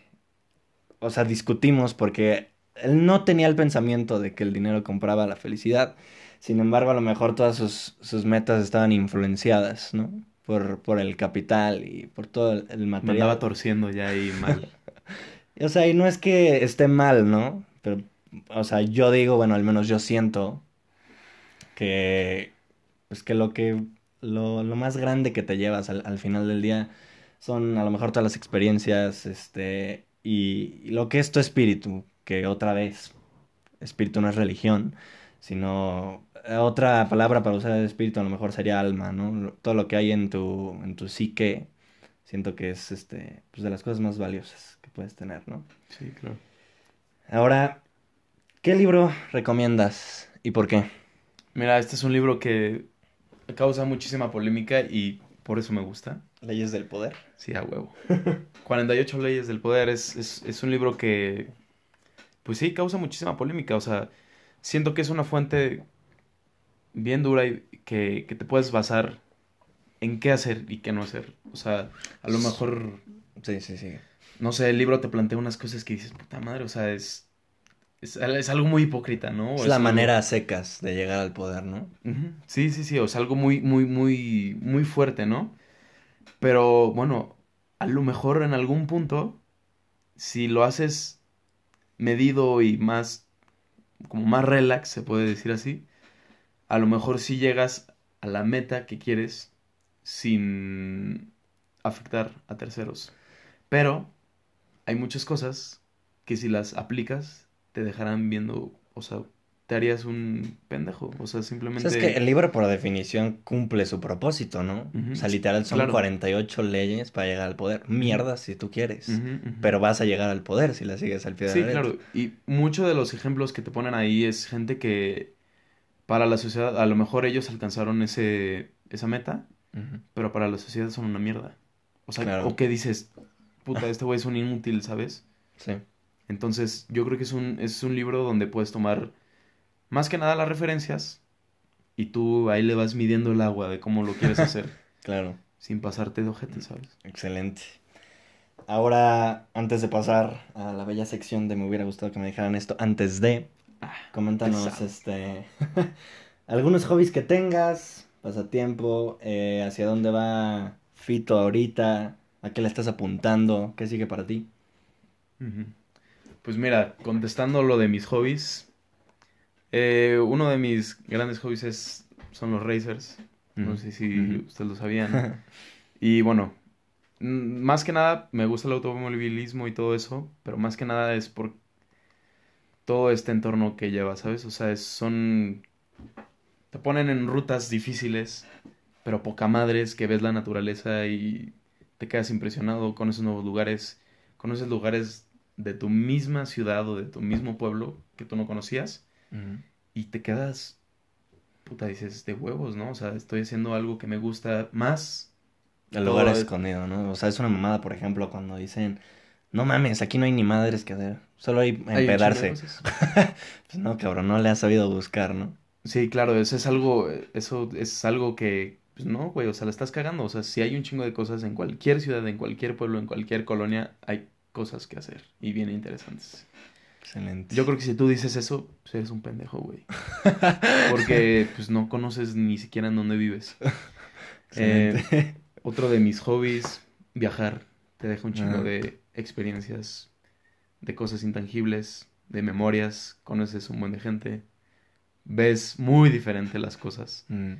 o sea, discutimos porque él no tenía el pensamiento de que el dinero compraba la felicidad. Sin embargo, a lo mejor todas sus, sus metas estaban influenciadas, ¿no? Por, por el capital y por todo el, el Me material. andaba torciendo ya ahí mal. [LAUGHS] O sea, y no es que esté mal, ¿no? Pero, o sea, yo digo, bueno, al menos yo siento que, pues que lo que, lo, lo más grande que te llevas al, al final del día son a lo mejor todas las experiencias, este, y, y lo que es tu espíritu, que otra vez, espíritu no es religión, sino eh, otra palabra para usar el espíritu a lo mejor sería alma, ¿no? Todo lo que hay en tu, en tu psique, siento que es, este, pues de las cosas más valiosas que puedes tener, ¿no? Sí, claro. Ahora, ¿qué libro recomiendas y por qué? Mira, este es un libro que causa muchísima polémica y por eso me gusta. Leyes del poder. Sí, a huevo. [LAUGHS] 48 leyes del poder es, es, es un libro que, pues sí, causa muchísima polémica. O sea, siento que es una fuente bien dura y que, que te puedes basar en qué hacer y qué no hacer. O sea, a lo mejor, Sí, sí, sí. no sé, el libro te plantea unas cosas que dices, puta madre, o sea, es, es, es algo muy hipócrita, ¿no? Es la algo- manera a secas de llegar al poder, ¿no? Sí, sí, sí, o sea, algo muy, muy, muy, muy fuerte, ¿no? Pero bueno, a lo mejor en algún punto, si lo haces medido y más, como más relax, se puede decir así, a lo mejor sí llegas a la meta que quieres sin afectar a terceros. Pero hay muchas cosas que si las aplicas te dejarán viendo, o sea, te harías un pendejo, o sea, O simplemente... sea, es que el libro por definición cumple su propósito, ¿no? Ujú. O sea, literal son Claro. 48 leyes para llegar al poder. Mierda si tú quieres. Pero vas a llegar al poder si la sigues al pie de Sí, la letra. claro. Y muchos de los ejemplos que te ponen ahí es gente que para la sociedad, a lo mejor ellos alcanzaron ese, esa meta, pero para la sociedad son una mierda. O sea, Claro. o que dices, puta, este güey es un inútil, ¿sabes? Sí. Entonces, yo creo que es un, es un libro donde puedes tomar más que nada las referencias y tú ahí le vas midiendo el agua de cómo lo quieres [LAUGHS] hacer, Claro. sin pasarte de ojete, ¿sabes? Excelente. Ahora, antes de pasar a la bella sección de me hubiera gustado que me dijeran esto antes de, coméntanos pesado. este [LAUGHS] algunos hobbies que tengas, pasatiempo, eh, hacia dónde va Fito ahorita, ¿A qué le estás apuntando? ¿Qué sigue para ti? Pues mira, contestando lo de mis hobbies, eh, uno de mis grandes hobbies es, son los racers. No sé si ustedes lo sabían. [LAUGHS] y bueno, más que nada me gusta el automovilismo y todo eso, pero más que nada es por todo este entorno que lleva, ¿sabes? O sea, son... Te ponen en rutas difíciles, pero poca madres, que ves la naturaleza y te quedas impresionado con esos nuevos lugares, conoces lugares de tu misma ciudad o de tu mismo pueblo que tú no conocías y te quedas, puta, dices, de huevos, ¿no? O sea, estoy haciendo algo que me gusta más. El lugar escondido, ¿no? O sea, es una mamada, por ejemplo, cuando dicen, no mames, aquí no hay ni madres que hacer, solo hay empedarse. [LAUGHS] pues no, cabrón, no le has sabido buscar, ¿no? Sí, claro, eso es algo, eso es algo que, pues no, güey, o sea, la estás cagando. O sea, si hay un chingo de cosas en cualquier ciudad, en cualquier pueblo, en cualquier colonia, hay cosas que hacer y bien interesantes. Excelente. Yo creo que si tú dices eso, pues eres un pendejo, güey. [LAUGHS] Porque pues no conoces ni siquiera en dónde vives. Eh, otro de mis hobbies, viajar. Te deja un chingo de experiencias, de cosas intangibles, de memorias. Conoces un buen de gente. Ves muy diferente las cosas. Mm.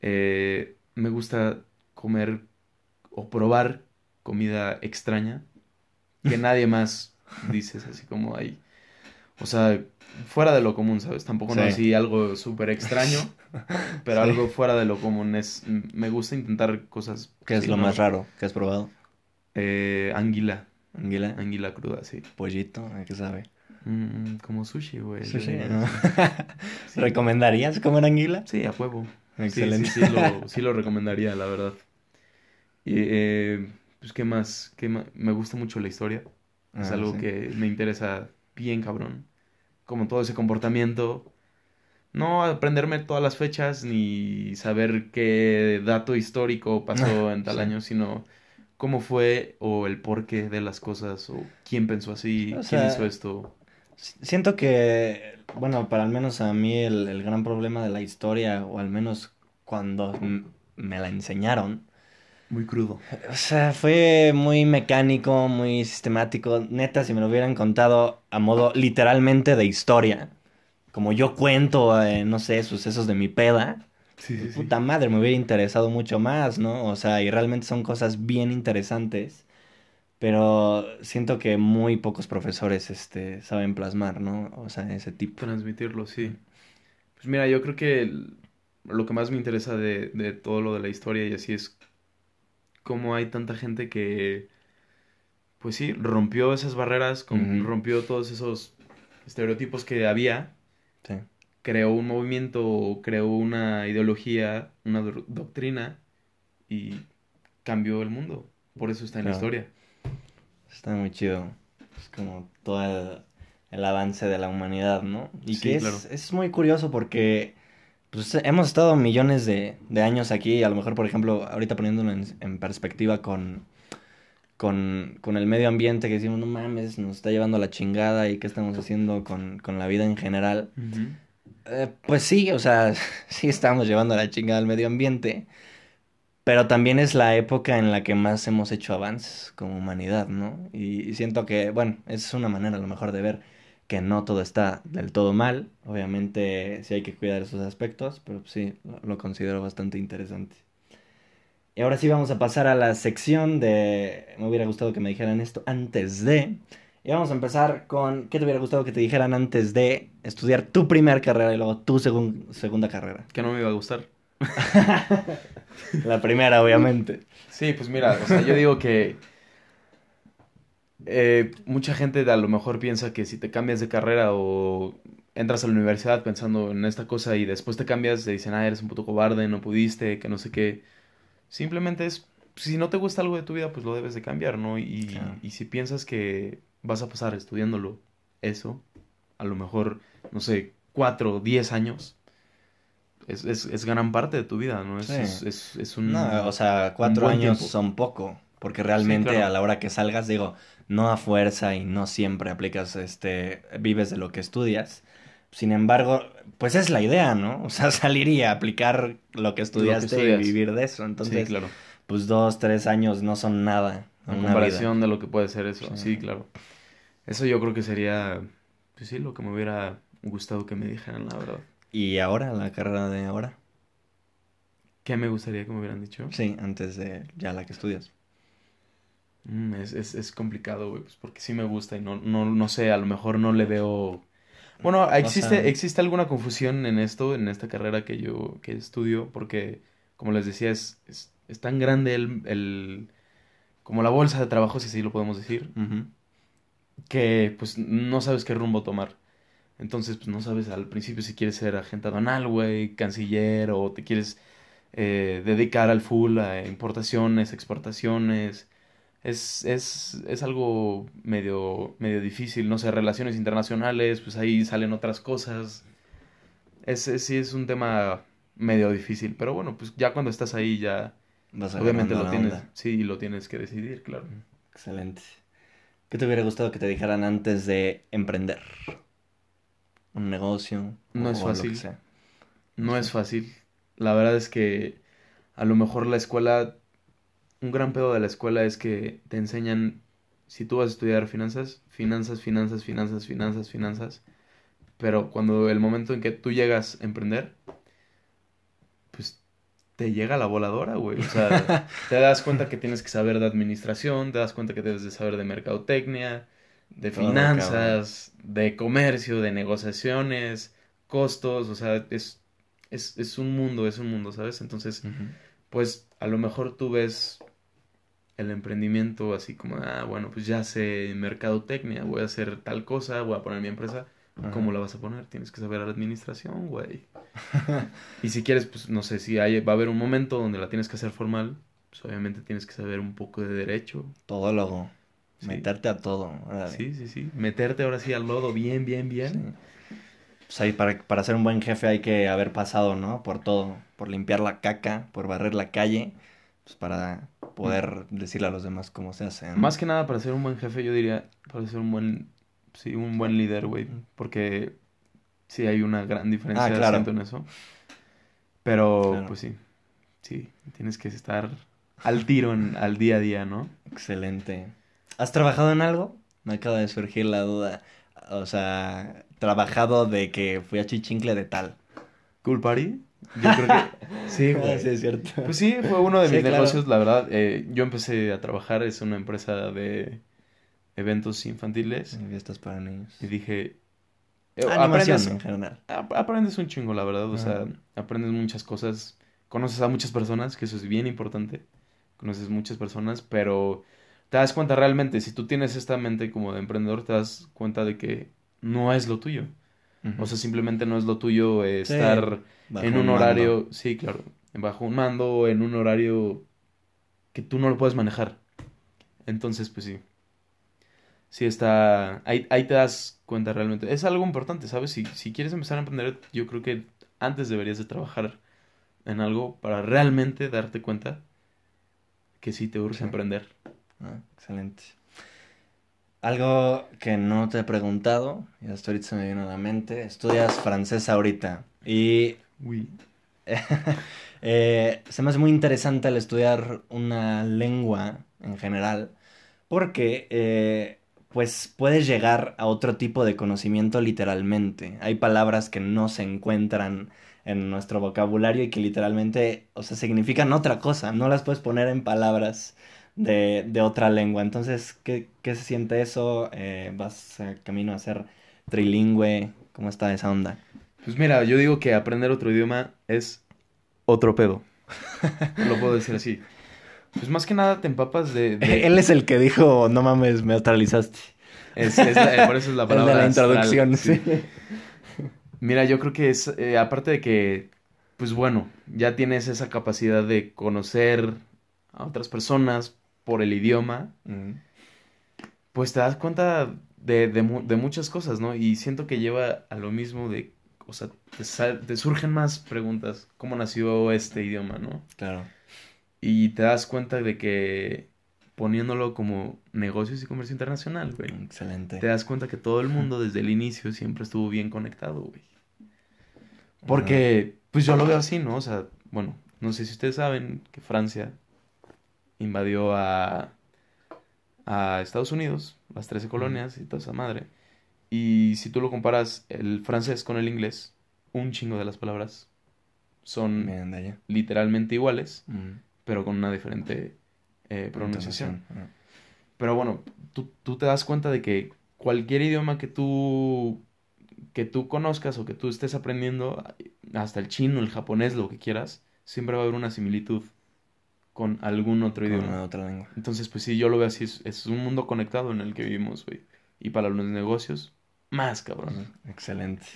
Eh, me gusta comer o probar comida extraña que nadie más dices así como ahí. O sea, fuera de lo común, ¿sabes? Tampoco no así algo súper extraño, [LAUGHS] pero algo fuera de lo común. Es, me gusta intentar cosas. ¿Qué es lo más raro que has probado? Eh, anguila. ¿Anguila? Anguila cruda, sí. Pollito, ¿qué sabe? Mm, como sushi, güey. Sushi, [LAUGHS] ¿Recomendarías comer anguila? Sí, a huevo. Excelente. Sí, sí, lo, [LAUGHS] sí lo recomendaría, la verdad. Y, eh, pues, ¿qué más? ¿Qué Me gusta mucho la historia. es ah, algo que me interesa bien cabrón. Como todo ese comportamiento. No aprenderme todas las fechas ni saber qué dato histórico pasó [LAUGHS] en tal año, sino cómo fue o el porqué de las cosas o quién pensó así, quién hizo esto. Siento que, bueno, para al menos a mí el, el gran problema de la historia, o al menos cuando me la enseñaron, muy crudo. O sea, fue muy mecánico, muy sistemático. Neta, si me lo hubieran contado a modo literalmente de historia, como yo cuento, eh, no sé, sucesos de mi peda, puta madre, me hubiera interesado mucho más, ¿no? O sea, y realmente son cosas bien interesantes, pero siento que muy pocos profesores este, saben plasmar, ¿no? O sea, ese tipo. Transmitirlo, sí. Pues mira, yo creo que lo que más me interesa de, de todo lo de la historia y así es cómo hay tanta gente que, pues sí, rompió esas barreras, rompió todos esos estereotipos que había, creó un movimiento, creó una ideología, una doctrina y cambió el mundo. Por eso está en la historia. Está muy chido. Es como todo el, avance de la humanidad, ¿no? Y que es, es muy curioso porque pues hemos estado millones de, años aquí, a lo mejor, por ejemplo, ahorita poniéndolo en, perspectiva con, con, el medio ambiente, que decimos, no mames, nos está llevando la chingada y qué estamos haciendo con, la vida en general. Eh, pues sí, o sea, [LAUGHS] sí estamos llevando la chingada al medio ambiente, pero también es la época en la que más hemos hecho avances como humanidad, ¿no? y siento que, bueno, es una manera a lo mejor de ver que no todo está del todo mal. Obviamente sí hay que cuidar esos aspectos, pero sí, lo, considero bastante interesante. Y ahora sí vamos a pasar a la sección de... Me hubiera gustado que me dijeran esto antes de... Y vamos a empezar con... ¿Qué te hubiera gustado que te dijeran antes de estudiar tu primera carrera y luego tu segunda carrera? Que no me iba a gustar. [LAUGHS] la primera, obviamente. Sí, pues mira, o sea, yo digo que eh, mucha gente a lo mejor piensa que si te cambias de carrera o entras a la universidad pensando en esta cosa y después te cambias, te dicen, ah, eres un puto cobarde, no pudiste, que no sé qué. Simplemente es, si no te gusta algo de tu vida, pues lo debes de cambiar, ¿no? Y, y si piensas que vas a pasar estudiándolo, eso, a lo mejor, no sé, cuatro diez años, es, es, es, gran parte de tu vida, ¿no? Es, es, es un... No, o sea, cuatro años son poco, porque realmente a la hora que salgas, digo, no a fuerza y no siempre aplicas, este, vives de lo que estudias. Sin embargo, pues es la idea, ¿no? [LAUGHS] O sea, salir y aplicar lo que estudiaste y vivir de eso. Entonces, claro. pues dos, tres años no son nada. En comparación de lo que puede ser eso. Sí. claro. Eso yo creo que sería, pues sí, lo que me hubiera gustado que me dijeran, la verdad. ¿Y ahora, la carrera de ahora? ¿Qué me gustaría que me hubieran dicho? Sí, antes de ya la que estudias. Mm, es, es, es, complicado, güey, pues porque sí me gusta y no, no, no sé, a lo mejor no le veo... Bueno, existe, existe alguna confusión en esto, en esta carrera que yo que estudio, porque, como les decía, es, es, es tan grande el, el, como la bolsa de trabajo, si así lo podemos decir, que pues no sabes qué rumbo tomar. Entonces, pues no sabes al principio si quieres ser agente aduanal, güey, canciller, o te quieres eh, dedicar al full a importaciones, exportaciones. Es, es, es algo medio, medio difícil, no sé, relaciones internacionales, pues ahí salen otras cosas. Es, sí es un tema medio difícil, pero bueno, pues ya cuando estás ahí ya obviamente lo tienes, sí, lo tienes que decidir, claro. Excelente. ¿Qué te hubiera gustado que te dijeran antes de emprender? Un negocio. No es fácil. No es fácil. La verdad es que a lo mejor la escuela, un gran pedo de la escuela es que te enseñan, si tú vas a estudiar finanzas, finanzas, finanzas, finanzas, finanzas, finanzas, pero cuando el momento en que tú llegas a emprender, pues te llega la voladora, güey. O sea, [LAUGHS] te das cuenta que tienes que saber de administración, te das cuenta que debes de saber de mercadotecnia, de finanzas, de comercio, de negociaciones, costos, o sea, es, es, es un mundo, es un mundo, ¿sabes? Entonces, pues a lo mejor tú ves el emprendimiento así como, ah, bueno, pues ya sé mercadotecnia, voy a hacer tal cosa, voy a poner mi empresa. ¿Cómo la vas a poner? Tienes que saber la administración, güey. [LAUGHS] y si quieres, pues no sé, si hay, va a haber un momento donde la tienes que hacer formal, pues obviamente tienes que saber un poco de derecho. Todo luego. Meterte a todo. Sí, sí, sí. Meterte ahora sí al lodo bien, bien, bien. Pues ahí para, para ser un buen jefe hay que haber pasado, ¿no? Por todo. Por limpiar la caca, por barrer la calle, pues para poder decirle a los demás cómo se hace. Más que nada para ser un buen jefe, yo diría, para ser un buen, sí, un buen líder, güey. Porque sí hay una gran diferencia ah, en eso. Pero, pues sí, sí, tienes que estar al tiro en, al día a día, ¿no? Excelente. ¿Has trabajado en algo? Me acaba de surgir la duda. O sea, trabajado de que fui a Chichincle de tal. ¿Cool Party? Yo creo que [LAUGHS] sí, güey. sí, es cierto. Pues sí, fue uno de mis negocios, la verdad. Eh, yo empecé a trabajar, es una empresa de eventos infantiles. Y fiestas para niños. Y dije... Eh, aprendes, en general. Aprendes un chingo, la verdad. O sea, aprendes muchas cosas. Conoces a muchas personas, que eso es bien importante. Conoces muchas personas, pero te das cuenta realmente, si tú tienes esta mente como de emprendedor, te das cuenta de que no es lo tuyo. O sea, simplemente no es lo tuyo estar en un, horario, sí, claro, bajo un mando, en un horario que tú no lo puedes manejar. Entonces, pues sí. Sí está, ahí, ahí te das cuenta realmente. Es algo importante, ¿sabes? Si, si quieres empezar a emprender, yo creo que antes deberías de trabajar en algo para realmente darte cuenta que sí te urge emprender. Ah, excelente. Algo que no te he preguntado, y hasta ahorita se me viene a la mente, estudias francés ahorita y... [LAUGHS] eh, se me hace muy interesante el estudiar una lengua en general, porque eh, pues puedes llegar a otro tipo de conocimiento literalmente. Hay palabras que no se encuentran en nuestro vocabulario y que literalmente, o sea, significan otra cosa, no las puedes poner en palabras de, de otra lengua. Entonces, ¿qué, qué se siente eso? Eh, ¿Vas camino a ser trilingüe? ¿Cómo está esa onda? Pues mira, yo digo que aprender otro idioma es otro pedo. Lo puedo decir así. Pues más que nada te empapas de, [LAUGHS] Él es el que dijo, no mames, me astralizaste. Es, es por eso es la [LAUGHS] palabra. de la introducción, sí. Mira, yo creo que es, eh, aparte de que, pues bueno, ya tienes esa capacidad de conocer a otras personas, por el idioma, pues te das cuenta de, de, muchas cosas, ¿no? Y siento que lleva a lo mismo de, o sea, te, surgen más preguntas, ¿cómo nació este idioma, no? Claro. Y te das cuenta de que poniéndolo como negocios y comercio internacional, güey. Excelente. Te das cuenta que todo el mundo desde el inicio siempre estuvo bien conectado, güey. Porque, pues yo lo veo así, ¿no? O sea, bueno, no sé si ustedes saben que Francia invadió a, a Estados Unidos, las 13 colonias y toda esa madre. Y si tú lo comparas el francés con el inglés, un chingo de las palabras son Bien, literalmente iguales, pero con una diferente eh, pronunciación. Pero bueno, tú, tú te das cuenta de que cualquier idioma que tú, que tú conozcas o que tú estés aprendiendo, hasta el chino, el japonés, lo que quieras, siempre va a haber una similitud con algún otro Con idioma. una otra lengua. Entonces, pues sí, yo lo veo así, es, es un mundo conectado en el que vivimos, güey. Y para los negocios, más cabrón. Excelente.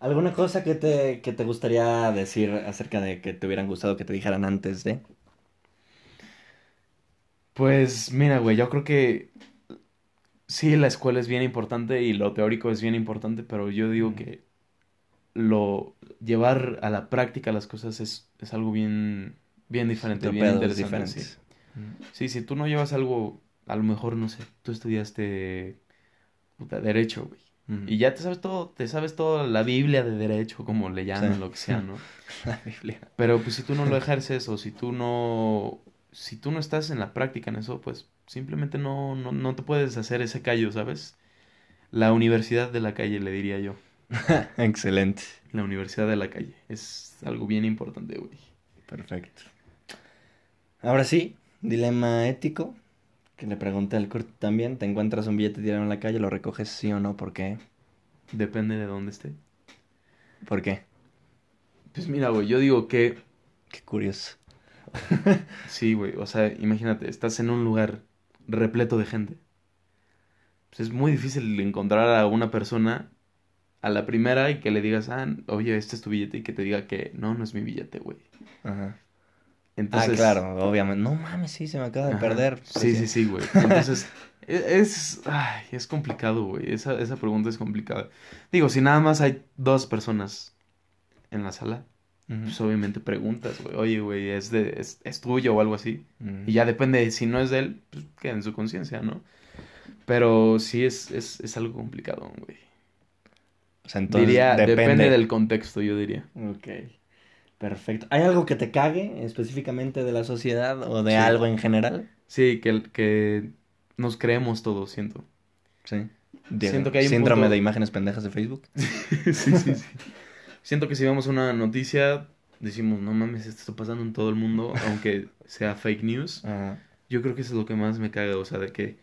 ¿Alguna cosa que te, que te gustaría decir acerca de que te hubieran gustado que te dijeran antes de? Pues mira, güey, yo creo que sí, la escuela es bien importante y lo teórico es bien importante, pero yo digo que lo llevar a la práctica las cosas es, es algo bien, bien diferente, bien interesante, sí. diferentes. Sí, si tú no llevas algo, a lo mejor, no sé, tú estudiaste puta, derecho, güey. Y ya te sabes todo, te sabes toda la Biblia de derecho, como le llaman, Sí. lo que sea, ¿no? [LAUGHS] La Biblia. Pero pues si tú no lo ejerces o si tú no, si tú no estás en la práctica en eso, pues simplemente no, no, no te puedes hacer ese callo, ¿sabes? La universidad de la calle, le diría yo. [LAUGHS] Excelente. La universidad de la calle. Es algo bien importante, güey. Perfecto. Ahora sí, dilema ético. Que le pregunté al Kurt también. ¿Te encuentras un billete tirado en la calle? ¿Lo recoges sí o no? ¿Por qué? Depende de dónde esté. ¿Por qué? Pues mira, güey, yo digo que Qué curioso. [LAUGHS] sí, güey. O sea, imagínate, estás en un lugar repleto de gente. Pues es muy difícil encontrar a una persona a la primera y que le digas, ah, oye, este es tu billete y que te diga que no, no es mi billete, güey. Ajá. Entonces, ah, claro, obviamente. No mames, sí, se me acaba de Ajá. perder. Sí, sí, sí, güey. Entonces, [LAUGHS] e- es, ay, es complicado, güey. Esa, esa pregunta es complicada. Digo, si nada más hay dos personas en la sala, pues obviamente preguntas, güey. Oye, güey, ¿es, de, es, es tuyo o algo así? Y ya depende, de si no es de él, pues queda en su conciencia, ¿no? Pero sí es, es, es algo complicado, güey. O sea, entonces diría, depende depende del contexto, yo diría. Ok. Perfecto. ¿Hay algo que te cague específicamente de la sociedad o de Sí. algo en general? Sí, que, que nos creemos todos, siento. Sí. Siento que hay un Síndrome punto- de imágenes pendejas de Facebook. [LAUGHS] sí, sí, sí. Siento que si vemos una noticia, decimos, no mames, esto está pasando en todo el mundo, aunque sea fake news. [LAUGHS] Ajá. Yo creo que eso es lo que más me caga, o sea, de que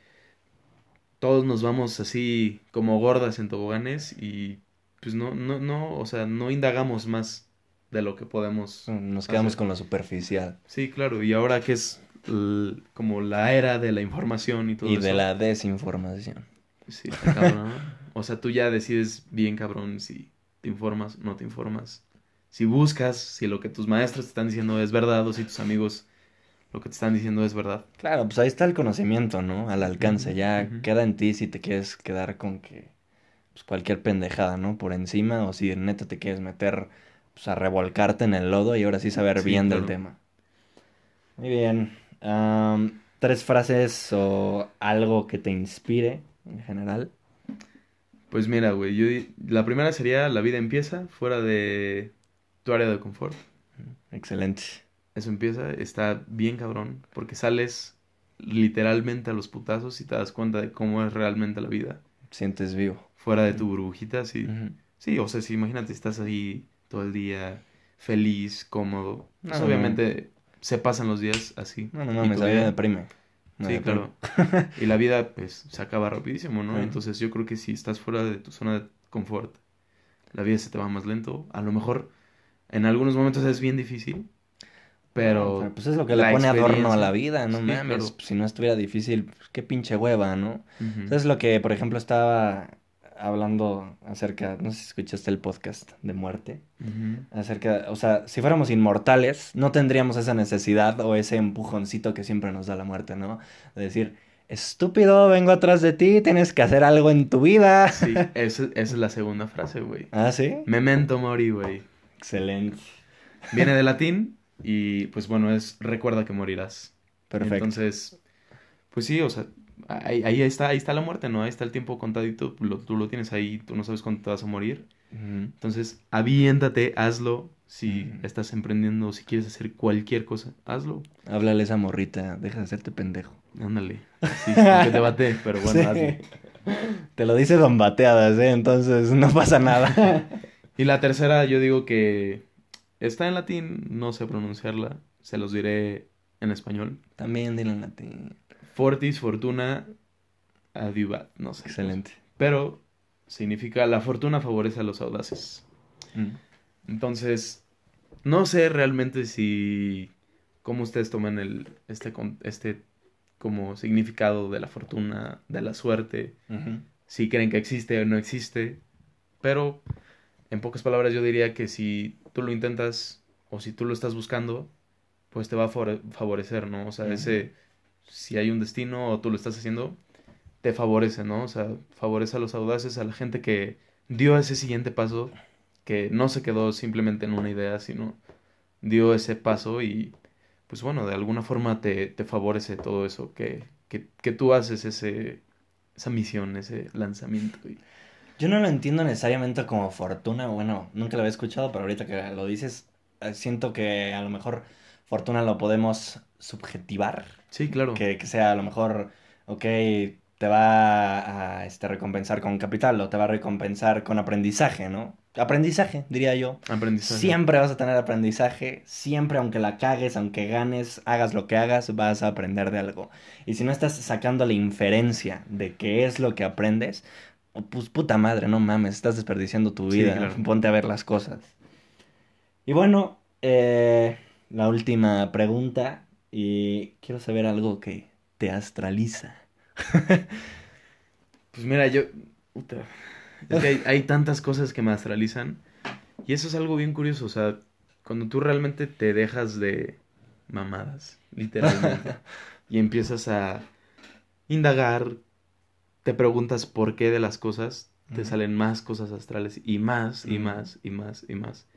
todos nos vamos así como gordas en toboganes y pues no, no, no, o sea, no indagamos más de lo que podemos. Nos quedamos hacer. con lo superficial. Sí, claro, y ahora que es como la era de la información y todo Y de eso. la desinformación. Sí, está cabrón. [LAUGHS] O sea, tú ya decides bien, cabrón, si te informas, no te informas. Si buscas, si lo que tus maestros te están diciendo es verdad o si tus amigos lo que te están diciendo es verdad. Claro, pues ahí está el conocimiento, ¿no? Al alcance. Ya queda en ti si te quieres quedar con que pues, cualquier pendejada, ¿no? Por encima o si neta te quieres meter pues, a revolcarte en el lodo y ahora sí saber Sí, bien del tema. Muy bien. Tres frases o algo que te inspire en general. Pues mira, güey, yo la primera sería la vida empieza fuera de tu área de confort. Excelente. Eso empieza, está bien cabrón, porque sales literalmente a los putazos y te das cuenta de cómo es realmente la vida. Sientes vivo. Fuera de tu burbujita, sí. Sí, o sea, si imagínate, estás ahí todo el día feliz, cómodo. Pues No, obviamente se pasan los días así. No, no mí me vida- deprime. Me Sí, deprime. claro. [LAUGHS] Y la vida, pues, se acaba rapidísimo, ¿no? Entonces yo creo que si estás fuera de tu zona de confort, la vida se te va más lento. A lo mejor en algunos momentos es bien difícil, pero... No, pues es lo que le pone adorno a la vida, no Sí, mames. claro. Pues, si no estuviera difícil, pues, qué pinche hueva, ¿no? Ujú. ¿Sabes lo que, por ejemplo, estaba hablando acerca, no sé si escuchaste el podcast de muerte, acerca, o sea, si fuéramos inmortales, no tendríamos esa necesidad o ese empujoncito que siempre nos da la muerte, ¿no? De decir, estúpido, vengo atrás de ti, tienes que hacer algo en tu vida. Sí, esa, esa es la segunda frase, güey. Ah, ¿sí? Memento mori, güey. Excelente. Viene de latín y, pues bueno, es recuerda que morirás. Perfecto. Entonces, pues sí, o sea, ahí, ahí está, ahí está la muerte, ¿no? Ahí está el tiempo contadito, lo- tú lo tienes ahí, tú no sabes cuándo te vas a morir. Entonces, aviéntate, hazlo. Si estás emprendiendo, si quieres hacer cualquier cosa, hazlo. Háblale a esa morrita, deja de hacerte pendejo. Ándale. Sí, te bate, pero bueno, [LAUGHS] Sí. hazlo. Te lo dice Don Bateadas, ¿eh? Entonces no pasa nada. [LAUGHS] Y la tercera, yo digo que está en latín, no sé pronunciarla, se los diré en español. También dile en latín. Fortis fortuna adiuvat, no sé. Excelente. Pero significa la fortuna favorece a los audaces. Mm. Entonces, no sé realmente si cómo ustedes toman el este con- este como significado de la fortuna, de la suerte, si creen que existe o no existe, pero en pocas palabras yo diría que si tú lo intentas o si tú lo estás buscando, pues te va a favore- favorecer, ¿no? O sea, ese si hay un destino o tú lo estás haciendo, te favorece, ¿no? O sea, favorece a los audaces, a la gente que dio ese siguiente paso, que no se quedó simplemente en una idea, sino dio ese paso y pues bueno, de alguna forma te, te favorece todo eso, que, que, que tú haces ese, esa misión, ese lanzamiento. Yo no lo entiendo necesariamente como fortuna, bueno, nunca lo había escuchado, pero ahorita que lo dices, eh, siento que a lo mejor fortuna lo podemos subjetivar, Sí, claro. que, que sea a lo mejor, ok, te va a este, recompensar con capital o te va a recompensar con aprendizaje, ¿no? Aprendizaje, diría yo. Aprendizaje. Siempre vas a tener aprendizaje, siempre aunque la cagues, aunque ganes, hagas lo que hagas, vas a aprender de algo. Y si no estás sacando la inferencia de qué es lo que aprendes, pues puta madre, no mames, estás desperdiciando tu Sí, vida, claro. ponte a ver las cosas. Y bueno, eh, la última pregunta, y quiero saber algo que te astraliza. [LAUGHS] Pues mira, yo... puta, Es que hay, hay tantas cosas que me astralizan. Y eso es algo bien curioso. O sea, cuando tú realmente te dejas de mamadas, literalmente, [LAUGHS] y empiezas a indagar, te preguntas por qué de las cosas, te salen más cosas astrales y más y más y más y más.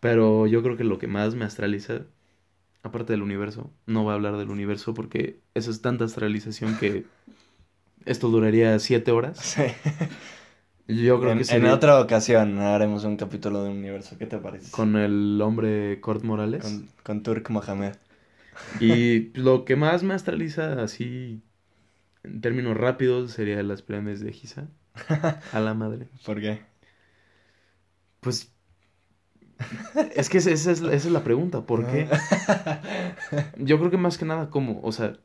Pero yo creo que lo que más me astraliza, aparte del universo, no voy a hablar del universo porque eso es tanta astralización que [LAUGHS] esto duraría siete horas. Sí. Yo creo En, que en sería otra ocasión haremos un capítulo de universo, ¿qué te parece? con el hombre Kurt Morales. con, con Turk Mohamed. Y [LAUGHS] lo que más me astraliza así, en términos rápidos, sería las pirámides de Giza. [LAUGHS] A la madre. ¿Por qué? Pues es que esa es, esa es la pregunta, ¿por qué? Yo creo que más que nada como, o sea,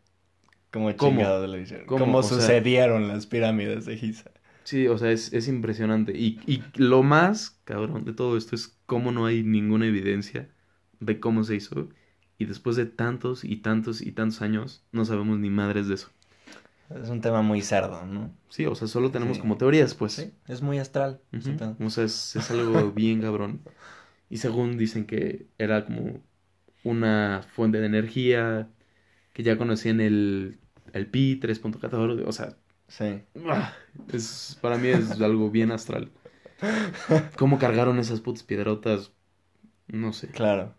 ¿Cómo ¿Cómo? chingado lo hicieron? ¿Cómo? ¿Cómo, sea- sucedieron las pirámides de Giza? sí, o sea, es, es impresionante. Y, y lo más cabrón de todo esto es cómo no hay ninguna evidencia de cómo se hizo. Y después de tantos y tantos y tantos años, no sabemos ni madres de eso. Es un tema muy cerdo, ¿no? Sí, o sea, solo tenemos Sí. como teorías, pues. Sí, es muy astral. O sea, es, es algo bien cabrón. Y según dicen que era como una fuente de energía, que ya conocían el, el pi 3.14, o sea, Sí. ah, es, para mí es algo bien astral. ¿Cómo cargaron esas putas piedrotas? No sé. Claro.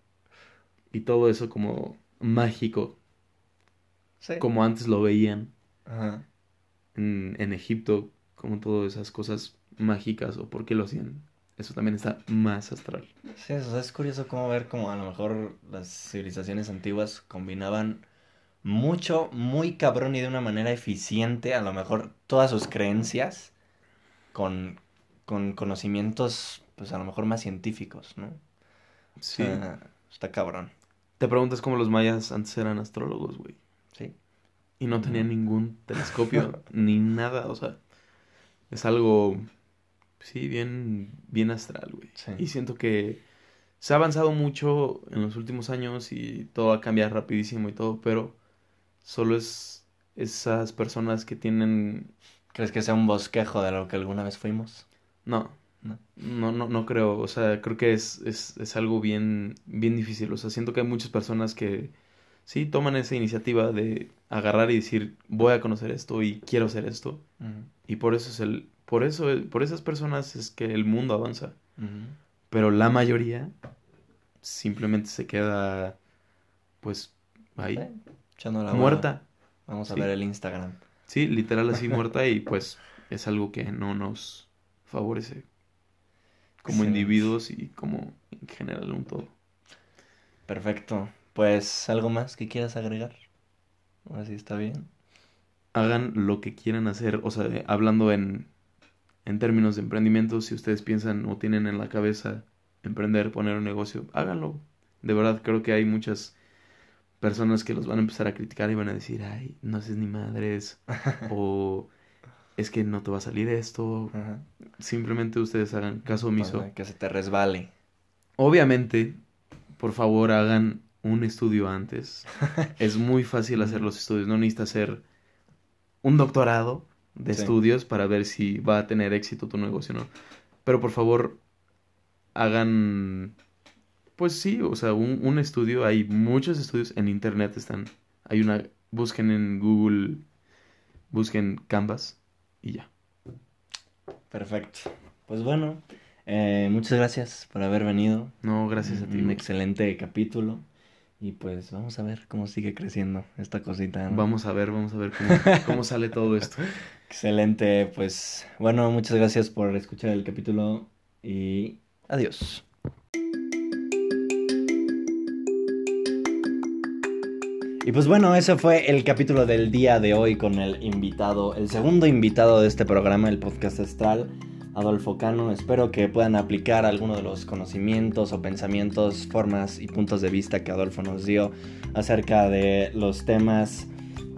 Y todo eso como mágico, Sí. como antes lo veían Ajá. en, en Egipto, como todas esas cosas mágicas o por qué lo hacían. Eso también está más astral. Sí, o sea, es curioso cómo ver cómo a lo mejor las civilizaciones antiguas combinaban mucho, muy cabrón y de una manera eficiente, a lo mejor todas sus creencias con, con conocimientos, pues a lo mejor más científicos, ¿no? Sí. O sea, está cabrón, Te preguntas cómo los mayas antes eran astrólogos, güey. sí. Y no tenían ningún telescopio [LAUGHS] ni nada, o sea, es algo, sí, bien, bien astral, güey. Sí. Y siento que se ha avanzado mucho en los últimos años y todo va a cambiar rapidísimo y todo, pero solo es esas personas que tienen, ¿Crees que sea un bosquejo de lo que alguna vez fuimos? no, No. no, no, no creo, o sea, creo que es, es, es algo bien, bien difícil, o sea, siento que hay muchas personas que sí toman esa iniciativa de agarrar y decir, voy a conocer esto y quiero hacer esto. Y por eso es el, por eso, por esas personas es que el mundo avanza. Pero la mayoría simplemente se queda, pues, ahí, Sí, la muerta. Vamos a Sí. ver el Instagram. Sí, literal así [LAUGHS] muerta y pues es algo que no nos favorece. como individuos y como en general un todo. Perfecto. Pues, ¿algo más que quieras agregar? Así está bien. Hagan lo que quieran hacer, o sea, hablando en, en términos de emprendimiento, si ustedes piensan o tienen en la cabeza emprender, poner un negocio, háganlo. De verdad, creo que hay muchas personas que los van a empezar a criticar y van a decir, ay, no haces ni madres, [LAUGHS] o es que no te va a salir esto. Ajá. Simplemente ustedes hagan caso omiso. Para que se te resbale. Obviamente, por favor, hagan un estudio antes. [LAUGHS] Es muy fácil hacer los estudios, no necesitas hacer un doctorado de Sí. estudios para ver si va a tener éxito tu negocio o no. Pero por favor, hagan, pues sí, o sea, un, un estudio. Hay muchos estudios en internet, están. Hay una, busquen en Google, busquen Canvas y ya. Perfecto. Pues bueno, eh, muchas gracias por haber venido. No, gracias a ti. Un excelente capítulo. Y pues vamos a ver cómo sigue creciendo esta cosita. ¿no? Vamos a ver, vamos a ver cómo, [LAUGHS] cómo sale todo esto. Excelente. Pues bueno, muchas gracias por escuchar el capítulo y adiós. Y pues bueno, ese fue el capítulo del día de hoy con el invitado, el segundo invitado de este programa, el podcast astral, Adolfo Cano. Espero que puedan aplicar alguno de los conocimientos o pensamientos, formas y puntos de vista que Adolfo nos dio acerca de los temas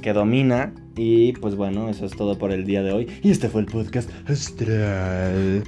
que domina. Y pues bueno, eso es todo por el día de hoy. Y este fue el podcast astral.